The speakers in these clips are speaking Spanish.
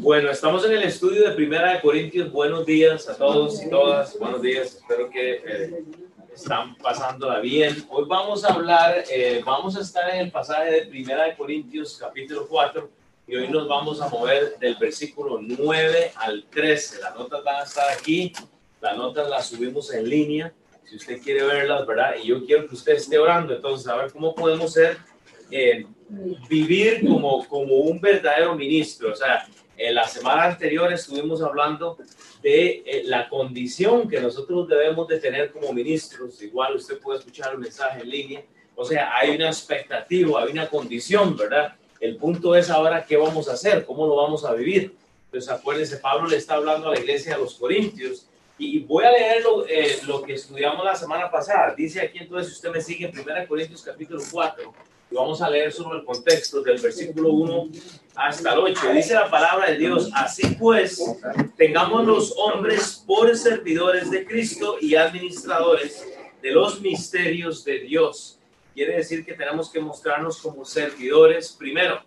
Bueno, estamos en el estudio de Primera de Corintios. Buenos días a todos y todas. Buenos días. Espero que eh, están pasándola bien. Hoy vamos a hablar, eh, vamos a estar en el pasaje de Primera de Corintios, capítulo 4, y hoy nos vamos a mover del versículo 9 al 13. Las notas van a estar aquí, las notas las subimos en línea, si usted quiere verlas, ¿verdad? Y yo quiero que usted esté orando, entonces, a ver cómo podemos ser, eh, vivir como, como un verdadero ministro. O sea, en la semana anterior estuvimos hablando de eh, la condición que nosotros debemos de tener como ministros. Igual usted puede escuchar el mensaje en línea. O sea, hay una expectativa, hay una condición, ¿verdad? El punto es ahora qué vamos a hacer, cómo lo vamos a vivir. Entonces, acuérdense, Pablo le está hablando a la iglesia de los Corintios y voy a leer lo, eh, lo, que estudiamos la semana pasada. Dice aquí entonces, si usted me sigue en 1 Corintios capítulo 4, y vamos a leer sobre el contexto del versículo 1 hasta el 8. Dice la palabra de Dios, así pues, tengamos los hombres por servidores de Cristo y administradores de los misterios de Dios. Quiere decir que tenemos que mostrarnos como servidores primero.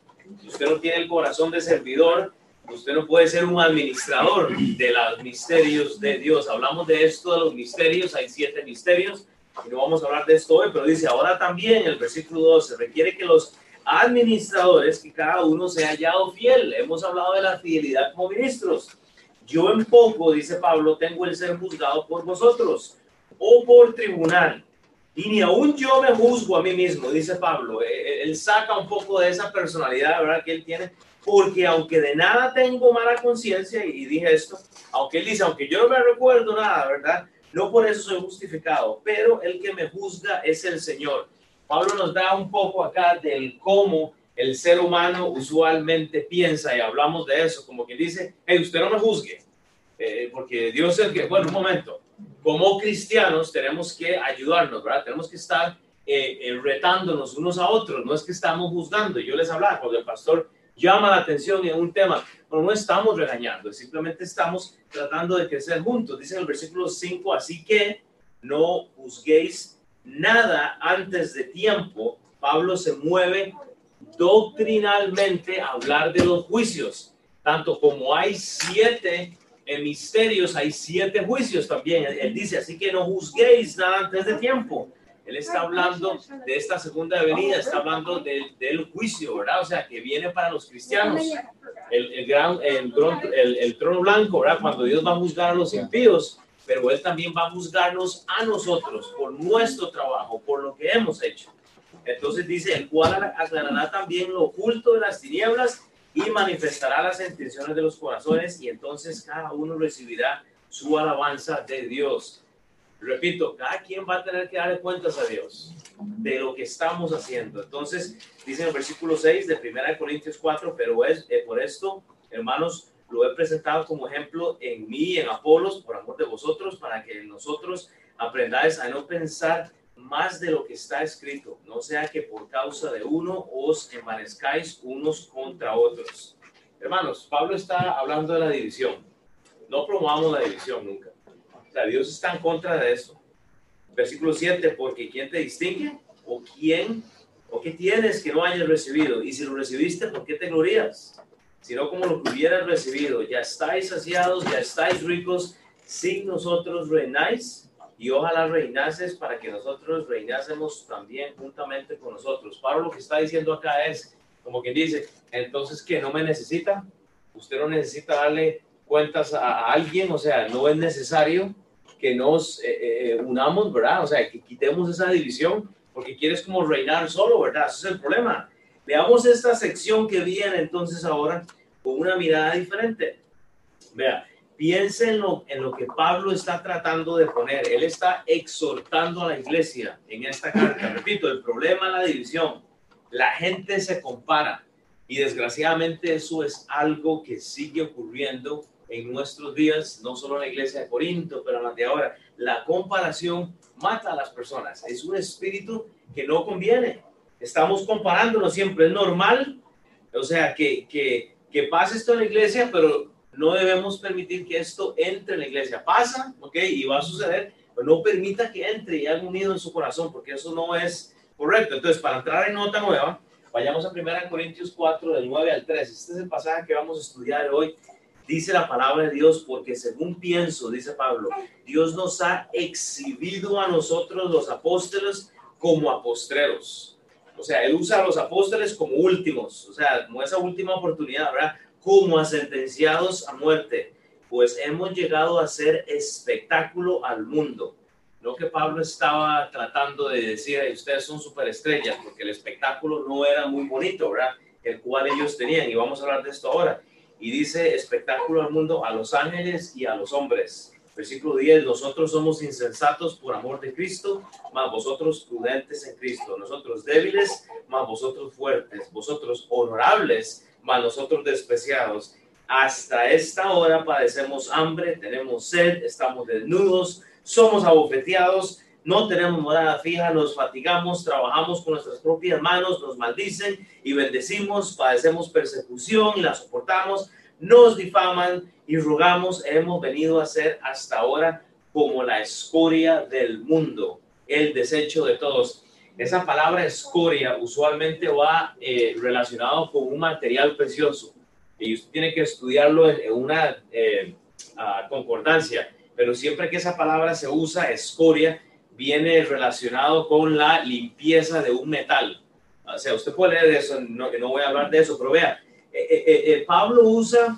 Usted no tiene el corazón de servidor, usted no puede ser un administrador de los misterios de Dios. Hablamos de esto, de los misterios, hay siete misterios, no vamos a hablar de esto hoy, pero dice, ahora también el versículo 12 requiere que los administradores, que cada uno sea hallado fiel. Hemos hablado de la fidelidad como ministros. Yo en poco, dice Pablo, tengo el ser juzgado por vosotros o por tribunal. Y ni aún yo me juzgo a mí mismo, dice Pablo. Eh, eh, él saca un poco de esa personalidad, ¿verdad? Que él tiene, porque aunque de nada tengo mala conciencia, y dije esto, aunque él dice, aunque yo no me recuerdo nada, ¿verdad? No por eso soy justificado, pero el que me juzga es el Señor. Pablo nos da un poco acá del cómo el ser humano usualmente piensa y hablamos de eso, como que dice, hey, usted no me juzgue, eh, porque Dios es el que, bueno, un momento, como cristianos tenemos que ayudarnos, ¿verdad? Tenemos que estar eh, eh, retándonos unos a otros, no es que estamos juzgando. Yo les hablaba cuando el pastor llama la atención en un tema, pero no estamos regañando, simplemente estamos tratando de crecer juntos. Dice en el versículo 5, así que no juzguéis nada antes de tiempo. Pablo se mueve doctrinalmente a hablar de los juicios, tanto como hay siete misterios, hay siete juicios también. Él dice, así que no juzguéis nada antes de tiempo él está hablando de esta segunda venida, está hablando del, juicio, ¿verdad? O sea, que viene para los cristianos. El, el gran, el, el, trono blanco, ¿verdad? Cuando Dios va a juzgar a los impíos, pero Él también va a juzgarnos a nosotros por nuestro trabajo, por lo que hemos hecho. Entonces dice, el cual aclarará también lo oculto de las tinieblas y manifestará las intenciones de los corazones y entonces cada uno recibirá su alabanza de Dios. Repito, cada quien va a tener que darle cuentas a Dios de lo que estamos haciendo. Entonces, dice en el versículo 6 de 1 Corintios 4, pero es eh, por esto, hermanos, lo he presentado como ejemplo en mí, en Apolos, por amor de vosotros, para que nosotros aprendáis a no pensar más de lo que está escrito, no sea que por causa de uno os envanezcáis unos contra otros. Hermanos, Pablo está hablando de la división. No promovamos la división nunca. O sea, Dios está en contra de eso. Versículo 7, porque ¿quién te distingue? ¿O quién? ¿O qué tienes que no hayas recibido? Y si lo recibiste, ¿por qué te glorías? Sino como lo que hubieras recibido. Ya estáis saciados, ya estáis ricos, sin nosotros reináis y ojalá reinases para que nosotros reinásemos también juntamente con nosotros. Pablo lo que está diciendo acá es, como quien dice, entonces que no me necesita, usted no necesita darle cuentas a, alguien, o sea, no es necesario que nos eh, eh, unamos, ¿verdad? O sea, que quitemos esa división, porque quieres como reinar solo, ¿verdad? Ese es el problema. Veamos esta sección que viene entonces ahora con una mirada diferente. Vea, piensen en lo, en lo que Pablo está tratando de poner. Él está exhortando a la iglesia en esta carta. Repito, el problema es la división. La gente se compara y desgraciadamente eso es algo que sigue ocurriendo en nuestros días, no solo en la iglesia de Corinto, pero en la de ahora. La comparación mata a las personas. Es un espíritu que no conviene. Estamos comparándonos siempre. Es normal, o sea, que, que, que pase esto en la iglesia, pero no debemos permitir que esto entre en la iglesia. Pasa, ¿ok? Y va a suceder, pero no permita que entre y haga unido en su corazón, porque eso no es correcto. Entonces, para entrar en nota nueva, Vayamos a 1 Corintios 4, del 9 al 3. Este es el pasaje que vamos a estudiar hoy. Dice la palabra de Dios, porque según pienso, dice Pablo, Dios nos ha exhibido a nosotros los apóstoles como apostreros. O sea, Él usa a los apóstoles como últimos, o sea, como esa última oportunidad, ¿verdad? Como a sentenciados a muerte, pues hemos llegado a ser espectáculo al mundo lo que Pablo estaba tratando de decir, ustedes son superestrellas, porque el espectáculo no era muy bonito, ¿verdad? El cual ellos tenían, y vamos a hablar de esto ahora. Y dice espectáculo al mundo, a los ángeles y a los hombres. Versículo 10, nosotros somos insensatos por amor de Cristo, más vosotros prudentes en Cristo, nosotros débiles, más vosotros fuertes, vosotros honorables, más nosotros despreciados. Hasta esta hora padecemos hambre, tenemos sed, estamos desnudos, somos abofeteados, no tenemos morada fija, nos fatigamos, trabajamos con nuestras propias manos, nos maldicen y bendecimos, padecemos persecución y la soportamos, nos difaman y rogamos, hemos venido a ser hasta ahora como la escoria del mundo, el desecho de todos. Esa palabra escoria usualmente va eh, relacionado con un material precioso y usted tiene que estudiarlo en, una eh, ah, concordancia pero siempre que esa palabra se usa, escoria, viene relacionado con la limpieza de un metal. O sea, usted puede leer eso, no, no voy a hablar de eso, pero vea, eh, eh, eh, Pablo usa,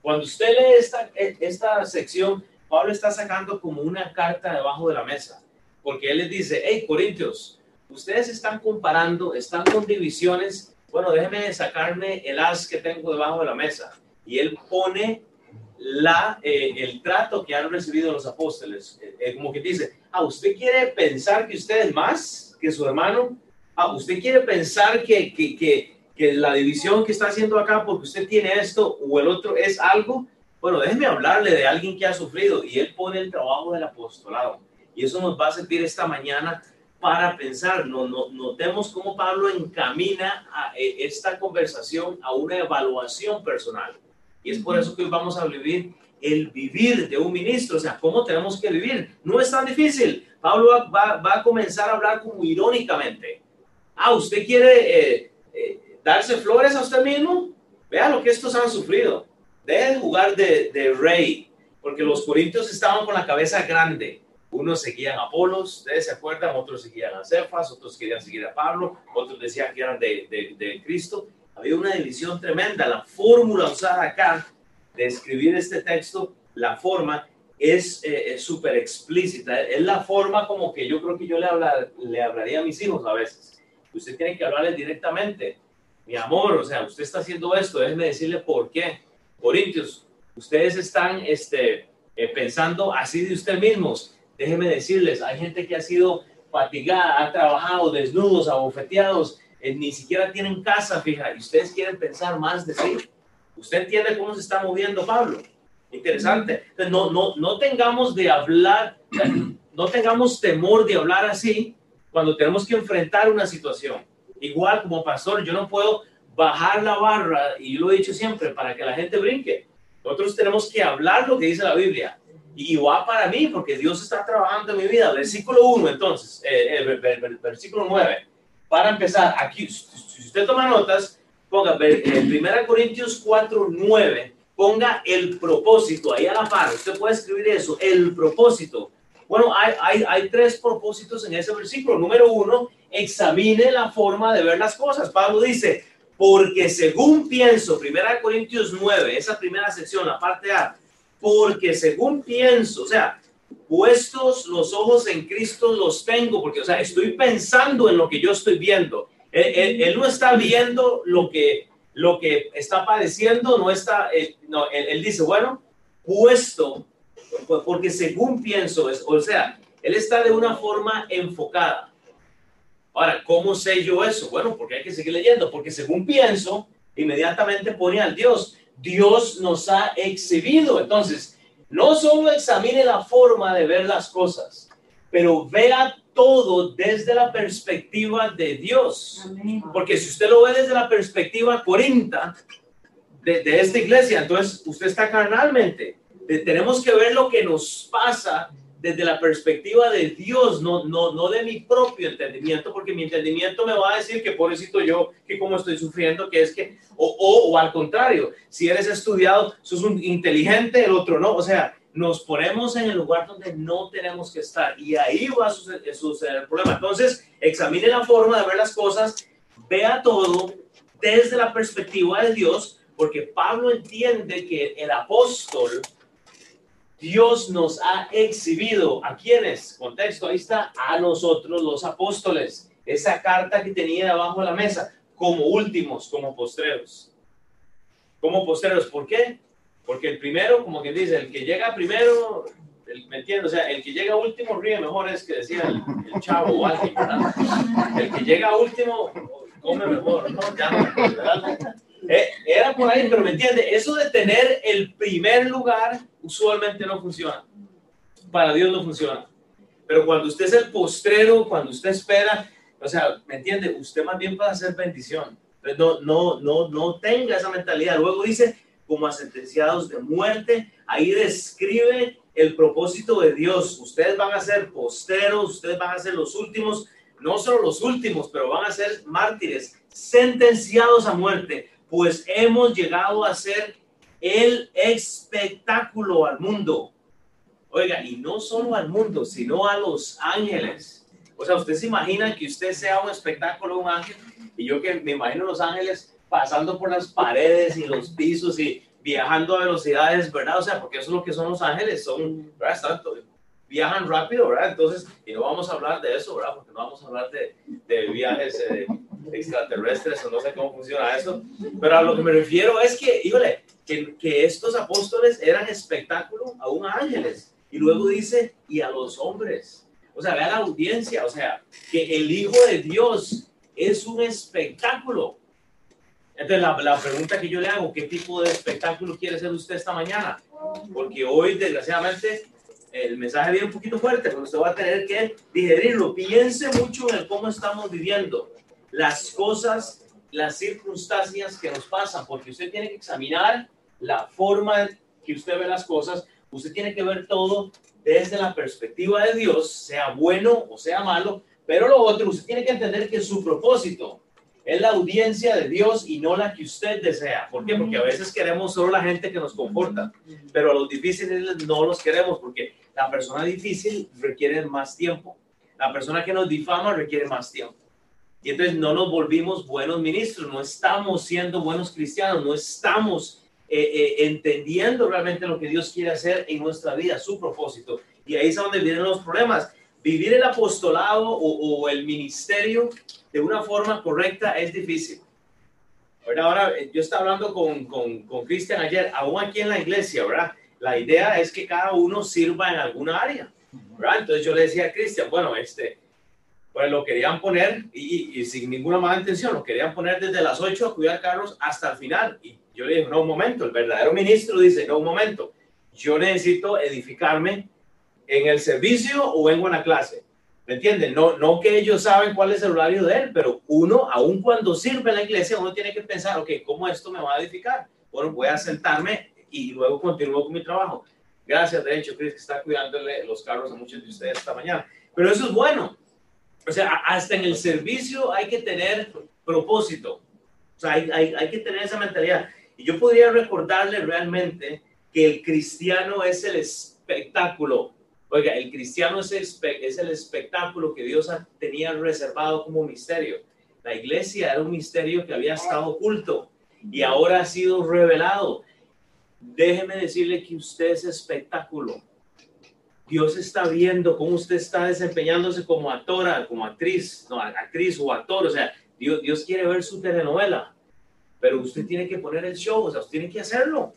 cuando usted lee esta, esta sección, Pablo está sacando como una carta debajo de la mesa, porque él les dice, hey, Corintios, ustedes están comparando, están con divisiones, bueno, déjenme sacarme el as que tengo debajo de la mesa. Y él pone la, eh, el trato que han recibido los apóstoles. Eh, eh, como que dice, ah, usted quiere pensar que usted es más que su hermano. Ah, usted quiere pensar que, que, que, que, la división que está haciendo acá porque usted tiene esto o el otro es algo. Bueno, déjeme hablarle de alguien que ha sufrido y él pone el trabajo del apostolado. Y eso nos va a servir esta mañana para pensar. No, no, notemos cómo Pablo encamina a esta conversación a una evaluación personal y es por eso que hoy vamos a vivir el vivir de un ministro, o sea, cómo tenemos que vivir. No es tan difícil. Pablo va, a comenzar a hablar como irónicamente. Ah, ¿usted quiere eh, eh, darse flores a usted mismo? Vea lo que estos han sufrido. Deje de jugar de, rey, porque los corintios estaban con la cabeza grande. Unos seguían a Apolos, ustedes se acuerdan, otros seguían a Cefas, otros querían seguir a Pablo, otros decían que eran de, de Cristo había una división tremenda. La fórmula usada acá de escribir este texto, la forma es eh, súper explícita. Es la forma como que yo creo que yo le, le hablaría a mis hijos a veces. Usted tiene que hablarles directamente. Mi amor, o sea, usted está haciendo esto, déjeme decirle por qué. Corintios, ustedes están este, eh, pensando así de ustedes mismos. Déjeme decirles, hay gente que ha sido fatigada, ha trabajado desnudos, abofeteados, eh, ni siquiera tienen casa fija y ustedes quieren pensar más de sí. ¿Usted entiende cómo se está moviendo Pablo? Interesante. Entonces, no, no, no tengamos de hablar, no tengamos temor de hablar así cuando tenemos que enfrentar una situación. Igual como pastor, yo no puedo bajar la barra, y yo lo he dicho siempre, para que la gente brinque. Nosotros tenemos que hablar lo que dice la Biblia. Y va para mí, porque Dios está trabajando en mi vida. Versículo 1, entonces, eh, el, versículo 9 para empezar, aquí, si usted toma notas, ponga en 1 Corintios 4, 9, ponga el propósito ahí a la par. Usted puede escribir eso, el propósito. Bueno, hay, hay, hay tres propósitos en ese versículo. Número uno, examine la forma de ver las cosas. Pablo dice, porque según pienso, 1 Corintios 9, esa primera sección, la parte A, porque según pienso, o sea, puestos los ojos en Cristo los tengo, porque, o sea, estoy pensando en lo que yo estoy viendo. Él, no está viendo lo que, lo que está padeciendo, no está, no, él, dice, bueno, puesto, porque según pienso, es, o sea, él está de una forma enfocada. Ahora, ¿cómo sé yo eso? Bueno, porque hay que seguir leyendo, porque según pienso, inmediatamente pone al Dios. Dios nos ha exhibido. Entonces, no solo examine la forma de ver las cosas, pero vea todo desde la perspectiva de Dios. Porque si usted lo ve desde la perspectiva 40 de, de esta iglesia, entonces usted está carnalmente. tenemos que ver lo que nos pasa desde la perspectiva de Dios, no, no, no de mi propio entendimiento, porque mi entendimiento me va a decir que pobrecito yo, que como estoy sufriendo, que es que, o, o, o al contrario, si eres estudiado, sos un inteligente, el otro no, o sea, nos ponemos en el lugar donde no tenemos que estar y ahí va a suceder, suceder el problema. Entonces, examine la forma de ver las cosas, vea todo desde la perspectiva de Dios, porque Pablo entiende que el apóstol, Dios nos ha exhibido. ¿A quiénes? Contexto, ahí está, a nosotros los apóstoles. Esa carta que tenía debajo de la mesa, como últimos, como postreros. Como postreros, ¿por qué? Porque el primero, como quien dice, el que llega primero, el, ¿me entiendes? O sea, el que llega último ríe mejor es que decía el, chavo o alguien, ¿verdad? El que llega último come mejor, ¿no? Ya. Eh, era por ahí, pero me entiende, eso de tener el primer lugar usualmente no funciona. Para Dios no funciona. Pero cuando usted es el postrero, cuando usted espera, o sea, ¿me entiende? Usted más bien va a hacer bendición. No, no, no, no tenga esa mentalidad. Luego dice, como a sentenciados de muerte, ahí describe el propósito de Dios. Ustedes van a ser posteros, ustedes van a ser los últimos, no solo los últimos, pero van a ser mártires, sentenciados a muerte pues hemos llegado a ser el espectáculo al mundo. Oiga, y no solo al mundo, sino a los ángeles. O sea, usted se imagina que usted sea un espectáculo, un ángel, y yo que me imagino los ángeles pasando por las paredes y los pisos y viajando a velocidades, ¿verdad? O sea, porque eso es lo que son los ángeles, son, ¿verdad? viajan rápido, ¿verdad? Entonces, y no vamos a hablar de eso, ¿verdad? Porque no vamos a hablar de, viajes eh, extraterrestres o no sé cómo funciona eso, pero a lo que me refiero es que, híjole, que, estos apóstoles eran espectáculo aún a ángeles. Y luego dice, y a los hombres. O sea, vea la audiencia, o sea, que el Hijo de Dios es un espectáculo. Entonces, la, la, pregunta que yo le hago, ¿qué tipo de espectáculo quiere ser usted esta mañana? Porque hoy, desgraciadamente, el mensaje viene un poquito fuerte, pero usted va a tener que digerirlo. Piense mucho en cómo estamos viviendo las cosas, las circunstancias que nos pasan, porque usted tiene que examinar la forma que usted ve las cosas, usted tiene que ver todo desde la perspectiva de Dios, sea bueno o sea malo, pero lo otro, usted tiene que entender que su propósito es la audiencia de Dios y no la que usted desea. ¿Por qué? Porque a veces queremos solo la gente que nos comporta, pero a los difíciles no los queremos porque la persona difícil requiere más tiempo. La persona que nos difama requiere más tiempo. Y entonces no nos volvimos buenos ministros, no estamos siendo buenos cristianos, no estamos eh, eh, entendiendo realmente lo que Dios quiere hacer en nuestra vida, su propósito. Y ahí es donde vienen los problemas. Vivir el apostolado o, el ministerio de una forma correcta es difícil. Ahora, ahora eh, yo estaba hablando con, con, Cristian ayer, aún aquí en la iglesia, ¿verdad? La idea es que cada uno sirva en alguna área, ¿verdad? Entonces yo le decía a Cristian, bueno, este, pues lo querían poner y, sin ninguna mala intención, lo querían poner desde las 8 a cuidar carros hasta el final. Y yo le dije, no, un momento, el verdadero ministro dice, no, un momento, yo necesito edificarme en el servicio o vengo a la clase. ¿Me entienden? No, no que ellos saben cuál es el horario de él, pero uno, aun cuando sirve en la iglesia, uno tiene que pensar, ok, ¿cómo esto me va a edificar? Bueno, voy a sentarme y luego continúo con mi trabajo. Gracias, de hecho, Chris, que está cuidándole los carros a muchos de ustedes esta mañana. Pero eso es bueno. O sea, hasta en el servicio hay que tener propósito. O sea, hay, hay, hay, que tener esa mentalidad. Y yo podría recordarle realmente que el cristiano es el espectáculo. Oiga, el cristiano es el, es el espectáculo que Dios tenía reservado como misterio. La iglesia era un misterio que había estado oculto y ahora ha sido revelado. Déjeme decirle que usted es espectáculo. Dios está viendo cómo usted está desempeñándose como actora, como actriz, no, actriz o actor, o sea, Dios, Dios quiere ver su telenovela, pero usted tiene que poner el show, o sea, usted tiene que hacerlo.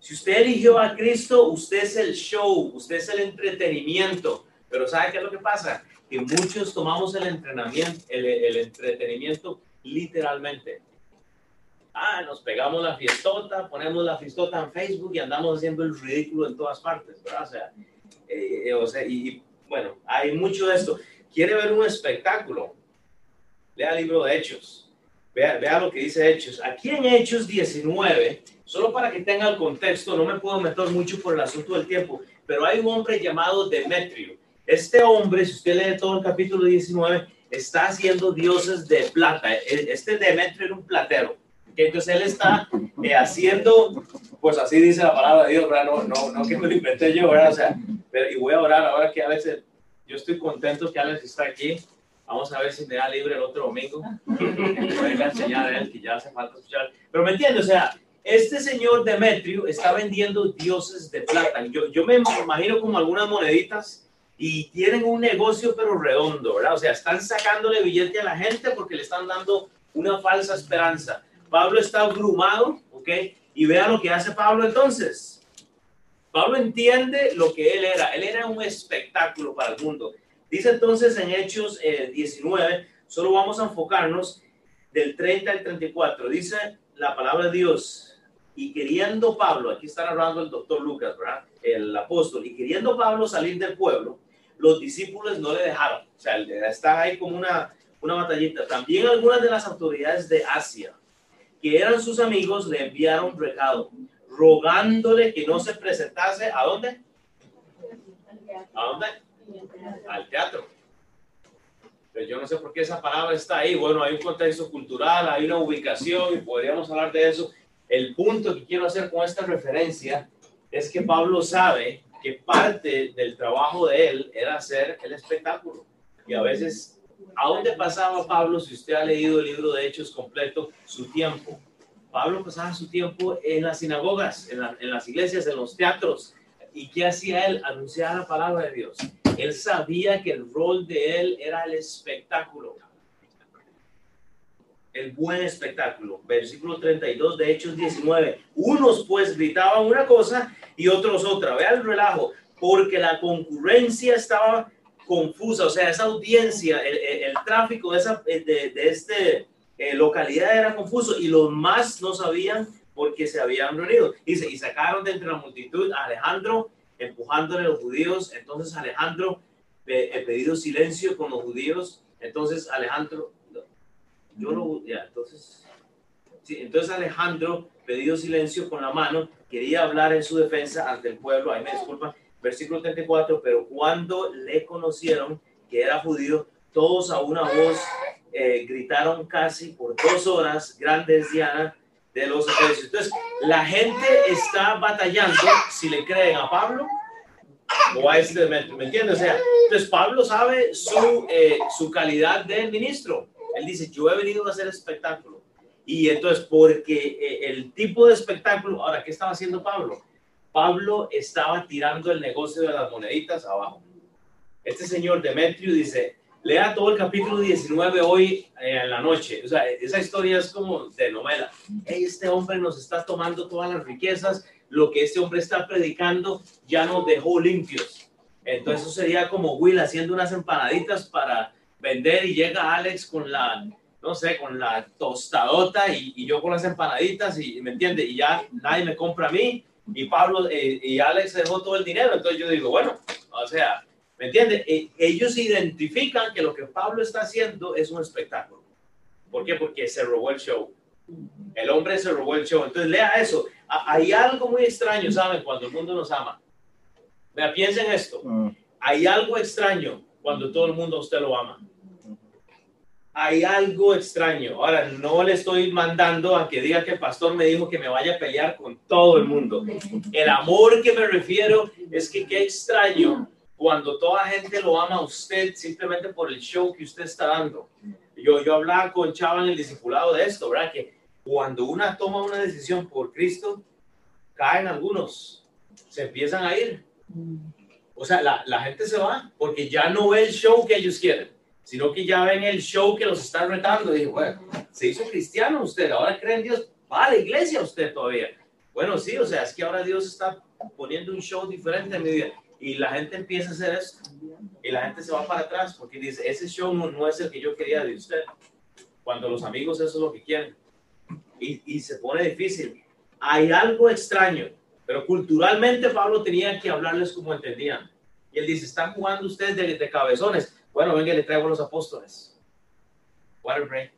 Si usted eligió a Cristo, usted es el show, usted es el entretenimiento, pero ¿sabe qué es lo que pasa? Que muchos tomamos el entrenamiento, el, entretenimiento literalmente. Ah, nos pegamos la fiestota, ponemos la fiestota en Facebook y andamos haciendo el ridículo en todas partes, ¿verdad? O sea, eh, o sea, y bueno, hay mucho de esto. ¿Quiere ver un espectáculo? Lea el libro de Hechos. Vea, vea lo que dice Hechos. Aquí en Hechos 19 Solo para que tenga el contexto, no me puedo meter mucho por el asunto del tiempo, pero hay un hombre llamado Demetrio. Este hombre, si usted lee todo el capítulo 19, está haciendo dioses de plata. E, este Demetrio era un platero. Entonces él está eh, haciendo, pues así dice la palabra de Dios, ¿verdad? No, no, no que me lo inventé yo, ¿verdad? O sea, pero, y voy a orar ahora que a veces yo estoy contento que Alex está aquí. Vamos a ver si me da libre el otro domingo. Voy a enseñar a él que ya hace falta escuchar. Pero me entiende, o sea, este señor Demetrio está vendiendo dioses de plata. Yo, yo me imagino como algunas moneditas y tienen un negocio pero redondo, ¿verdad? O sea, están sacándole billete a la gente porque le están dando una falsa esperanza. Pablo está abrumado, ¿ok? Y vea lo que hace Pablo entonces. Pablo entiende lo que él era. Él era un espectáculo para el mundo. Dice entonces en Hechos 19, eh, solo vamos a enfocarnos del 30 al 34. Dice la palabra de Dios, y queriendo Pablo, aquí está hablando el doctor Lucas, ¿verdad? El apóstol, y queriendo Pablo salir del pueblo, los discípulos no le dejaron. O sea, está ahí como una, una batallita. También algunas de las autoridades de Asia, que eran sus amigos, le enviaron recado, rogándole que no se presentase. ¿A dónde? ¿A dónde? Al teatro. Pero yo no sé por qué esa palabra está ahí. Bueno, hay un contexto cultural, hay una ubicación y podríamos hablar de eso el punto que quiero hacer con esta referencia es que Pablo sabe que parte del trabajo de él era hacer el espectáculo. Y a veces, ¿a dónde pasaba Pablo si usted ha leído el libro de Hechos completo, su tiempo? Pablo pasaba su tiempo en las sinagogas, en, las iglesias, en los teatros. ¿Y qué hacía él? Anunciar la palabra de Dios. Él sabía que el rol de él era el espectáculo el buen espectáculo. Versículo 32 de Hechos 19. Unos pues gritaban una cosa y otros otra. Vea el relajo, porque la concurrencia estaba confusa, o sea, esa audiencia, el, tráfico de, esa, de, este eh, localidad era confuso y los más no sabían porque se habían reunido. Dice, y sacaron de entre la multitud a Alejandro, empujándole a los judíos. Entonces Alejandro, he pedido silencio con los judíos. Entonces Alejandro yo lo, ya, entonces, sí, entonces Alejandro, pedido silencio con la mano, quería hablar en su defensa ante el pueblo, ahí me disculpa, versículo 34, pero cuando le conocieron que era judío, todos a una voz eh, gritaron casi por dos horas, grandes Diana de los. Entonces, la gente está batallando si le creen a Pablo o a este, ¿me, entiendes? O sea, entonces Pablo sabe su, eh, su calidad de ministro él dice, yo he venido a hacer espectáculo. Y entonces, porque eh, el tipo de espectáculo, ahora, ¿qué estaba haciendo Pablo? Pablo estaba tirando el negocio de las moneditas abajo. Este señor Demetrio dice, lea todo el capítulo 19 hoy eh, en la noche. O sea, esa historia es como de novela. este hombre nos está tomando todas las riquezas, lo que este hombre está predicando ya nos dejó limpios. Entonces eso sería como Will haciendo unas empanaditas para vender y llega Alex con la, no sé, con la tostadota y, yo con las empanaditas y, ¿me entiende? Y ya nadie me compra a mí y Pablo eh, y Alex dejó todo el dinero. Entonces yo digo, bueno, o sea, ¿me entiende? E, ellos identifican que lo que Pablo está haciendo es un espectáculo. ¿Por qué? Porque se robó el show. El hombre se robó el show. Entonces lea eso. Hay algo muy extraño, ¿saben? Cuando el mundo nos ama. Vea, piensen esto. Mm. Hay algo extraño cuando todo el mundo a usted lo ama hay algo extraño. Ahora, no le estoy mandando a que diga que el pastor me dijo que me vaya a pelear con todo el mundo. El amor que me refiero es que qué extraño cuando toda gente lo ama a usted simplemente por el show que usted está dando. Yo, yo hablaba con Chava en el discipulado de esto, ¿verdad? Que cuando una toma una decisión por Cristo, caen algunos, se empiezan a ir. O sea, la, la gente se va porque ya no ve el show que ellos quieren sino que ya ven el show que los están retando. Y bueno, se hizo cristiano usted, ahora cree en Dios, va a la iglesia usted todavía. Bueno, sí, o sea, es que ahora Dios está poniendo un show diferente en mi vida. Y la gente empieza a hacer esto. Y la gente se va para atrás porque dice, ese show no, es el que yo quería de usted. Cuando los amigos eso es lo que quieren. Y, y se pone difícil. Hay algo extraño, pero culturalmente Pablo tenía que hablarles como entendían. Y él dice, están jugando ustedes de, cabezones bueno, venga, le traigo los apóstoles. Water break.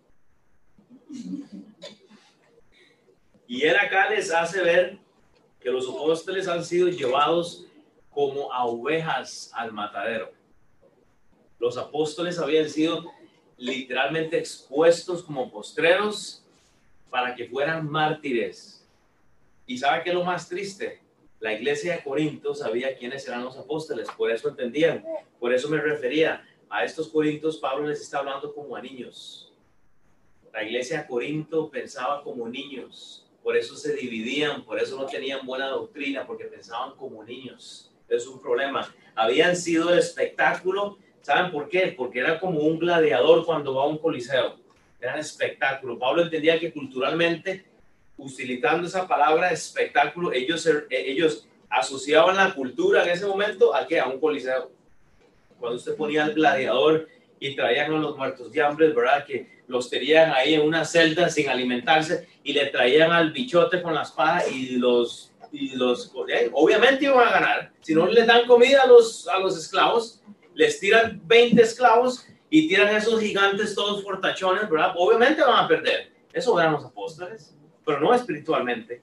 Y él acá les hace ver que los apóstoles han sido llevados como a ovejas al matadero. Los apóstoles habían sido literalmente expuestos como postreros para que fueran mártires. ¿Y sabe qué es lo más triste? La iglesia de Corinto sabía quiénes eran los apóstoles, por eso entendían, por eso me refería a estos corintios, Pablo les está hablando como a niños. La iglesia de Corinto pensaba como niños, por eso se dividían, por eso no tenían buena doctrina, porque pensaban como niños. Es un problema. Habían sido el espectáculo, ¿saben por qué? Porque era como un gladiador cuando va a un coliseo. Era espectáculo. Pablo entendía que culturalmente, utilizando esa palabra espectáculo, ellos, ellos asociaban la cultura en ese momento a qué? A un coliseo cuando usted ponía al gladiador y traían a los muertos de hambre, ¿verdad? Que los tenían ahí en una celda sin alimentarse y le traían al bichote con la espada y los, y los eh, obviamente iban a ganar. Si no les dan comida a los, a los esclavos, les tiran 20 esclavos y tiran esos gigantes todos fortachones, ¿verdad? Obviamente van a perder. Eso eran los apóstoles, pero no espiritualmente.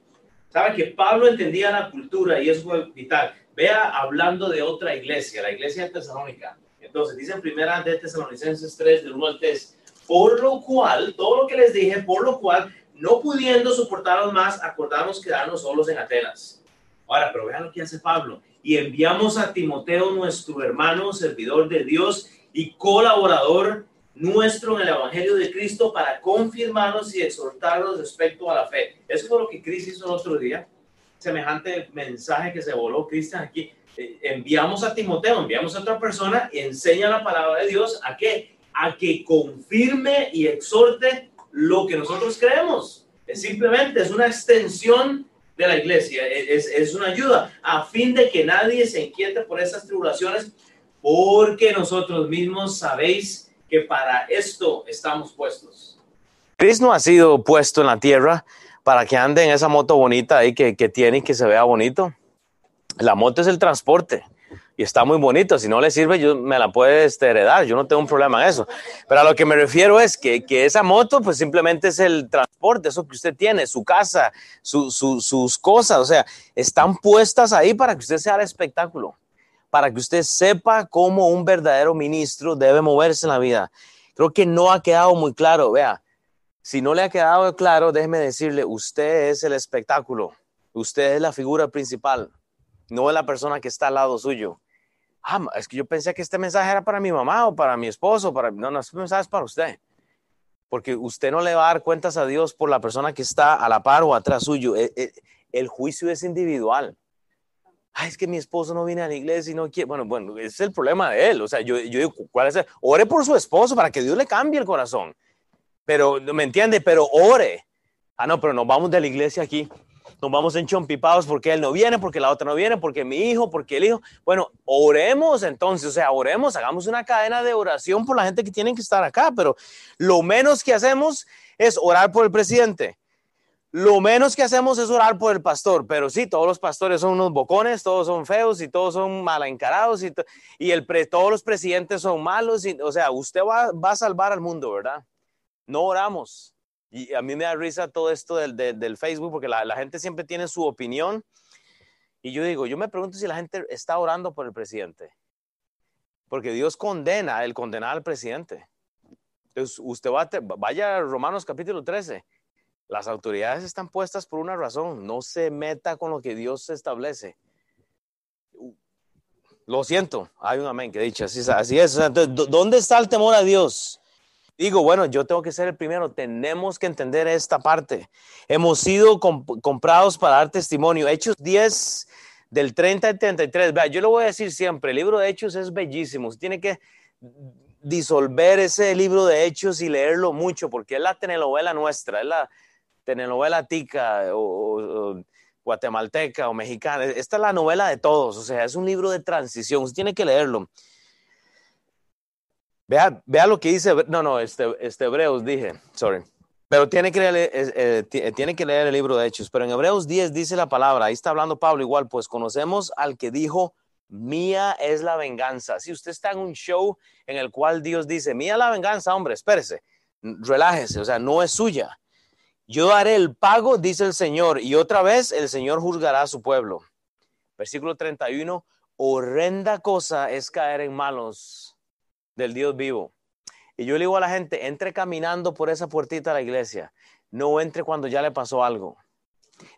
Sabe que Pablo entendía la cultura y eso fue vital. Vea hablando de otra iglesia, la iglesia de Tesalónica. Entonces, dice en primera de Tesalonicenses 3, del 1 al 3, por lo cual, todo lo que les dije, por lo cual, no pudiendo soportarlos más, acordamos quedarnos solos en Atenas. Ahora, pero vean lo que hace Pablo. Y enviamos a Timoteo, nuestro hermano, servidor de Dios y colaborador nuestro en el Evangelio de Cristo para confirmarnos y exhortarnos respecto a la fe. Eso fue lo que Cristo hizo el otro día semejante mensaje que se voló Cristian aquí. Eh, enviamos a Timoteo, enviamos a otra persona y enseña la palabra de Dios a qué? A que confirme y exhorte lo que nosotros creemos. Es simplemente es una extensión de la iglesia, e, es, es una ayuda a fin de que nadie se inquiete por esas tribulaciones, porque nosotros mismos sabéis que para esto estamos puestos. Cristo no ha sido puesto en la tierra para que ande en esa moto bonita ahí que, que tiene y que se vea bonito. La moto es el transporte y está muy bonito. Si no le sirve, yo me la puede este, heredar. Yo no tengo un problema en eso. Pero a lo que me refiero es que, que esa moto, pues simplemente es el transporte, eso que usted tiene, su casa, su, sus cosas. O sea, están puestas ahí para que usted sea el espectáculo, para que usted sepa cómo un verdadero ministro debe moverse en la vida. Creo que no ha quedado muy claro. Vea, si no le ha quedado claro, déjeme decirle, usted es el espectáculo, usted es la figura principal, no es la persona que está al lado suyo. Ah, es que yo pensé que este mensaje era para mi mamá o para mi esposo, para... no, no, este mensaje es para usted. Porque usted no le va a dar cuentas a Dios por la persona que está a la par o atrás suyo. El, el, el juicio es individual. Ay, es que mi esposo no viene a la iglesia y no quiere. Bueno, bueno, ese es el problema de él. O sea, yo, yo digo, ¿cuál es el? Ore por su esposo para que Dios le cambie el corazón pero, ¿me entiende? Pero ore. Ah, no, pero nos vamos de la iglesia aquí. Nos vamos en chompipados porque él no viene, porque la otra no viene, porque mi hijo, porque el hijo. Bueno, oremos entonces, o sea, oremos, hagamos una cadena de oración por la gente que tiene que estar acá, pero lo menos que hacemos es orar por el presidente. Lo menos que hacemos es orar por el pastor, pero sí, todos los pastores son unos bocones, todos son feos y todos son mal encarados y, y el todos los presidentes son malos. Y, o sea, usted va, va a salvar al mundo, ¿verdad? no oramos. Y a mí me da risa todo esto del, del, Facebook porque la, la, gente siempre tiene su opinión. Y yo digo, yo me pregunto si la gente está orando por el presidente. Porque Dios condena, el condenar al presidente. Entonces, usted va a, vaya a Romanos capítulo 13. Las autoridades están puestas por una razón. No se meta con lo que Dios establece. Lo siento, hay un amén que dicho, así, es. ¿dónde está el temor a Dios? Digo, bueno, yo tengo que ser el primero, tenemos que entender esta parte. Hemos sido comp comprados para dar testimonio. Hechos 10 del 30 al 33. Vea, yo lo voy a decir siempre, el libro de Hechos es bellísimo. Usted tiene que disolver ese libro de Hechos y leerlo mucho, porque es la telenovela nuestra, es la telenovela tica o, o, guatemalteca o mexicana. Esta es la novela de todos, o sea, es un libro de transición. Usted tiene que leerlo. Vea, vea lo que dice, no, no, este, este Hebreos dije, sorry. Pero tiene que, leer, eh, eh, tiene que leer el libro de Hechos. Pero en Hebreos 10 dice la palabra, ahí está hablando Pablo igual, pues conocemos al que dijo, mía es la venganza. Si usted está en un show en el cual Dios dice, mía la venganza, hombre, espérese, relájese, o sea, no es suya. Yo daré el pago, dice el Señor, y otra vez el Señor juzgará a su pueblo. Versículo 31, horrenda cosa es caer en manos del Dios vivo. Y yo le digo a la gente, entre caminando por esa puertita a la iglesia, no entre cuando ya le pasó algo.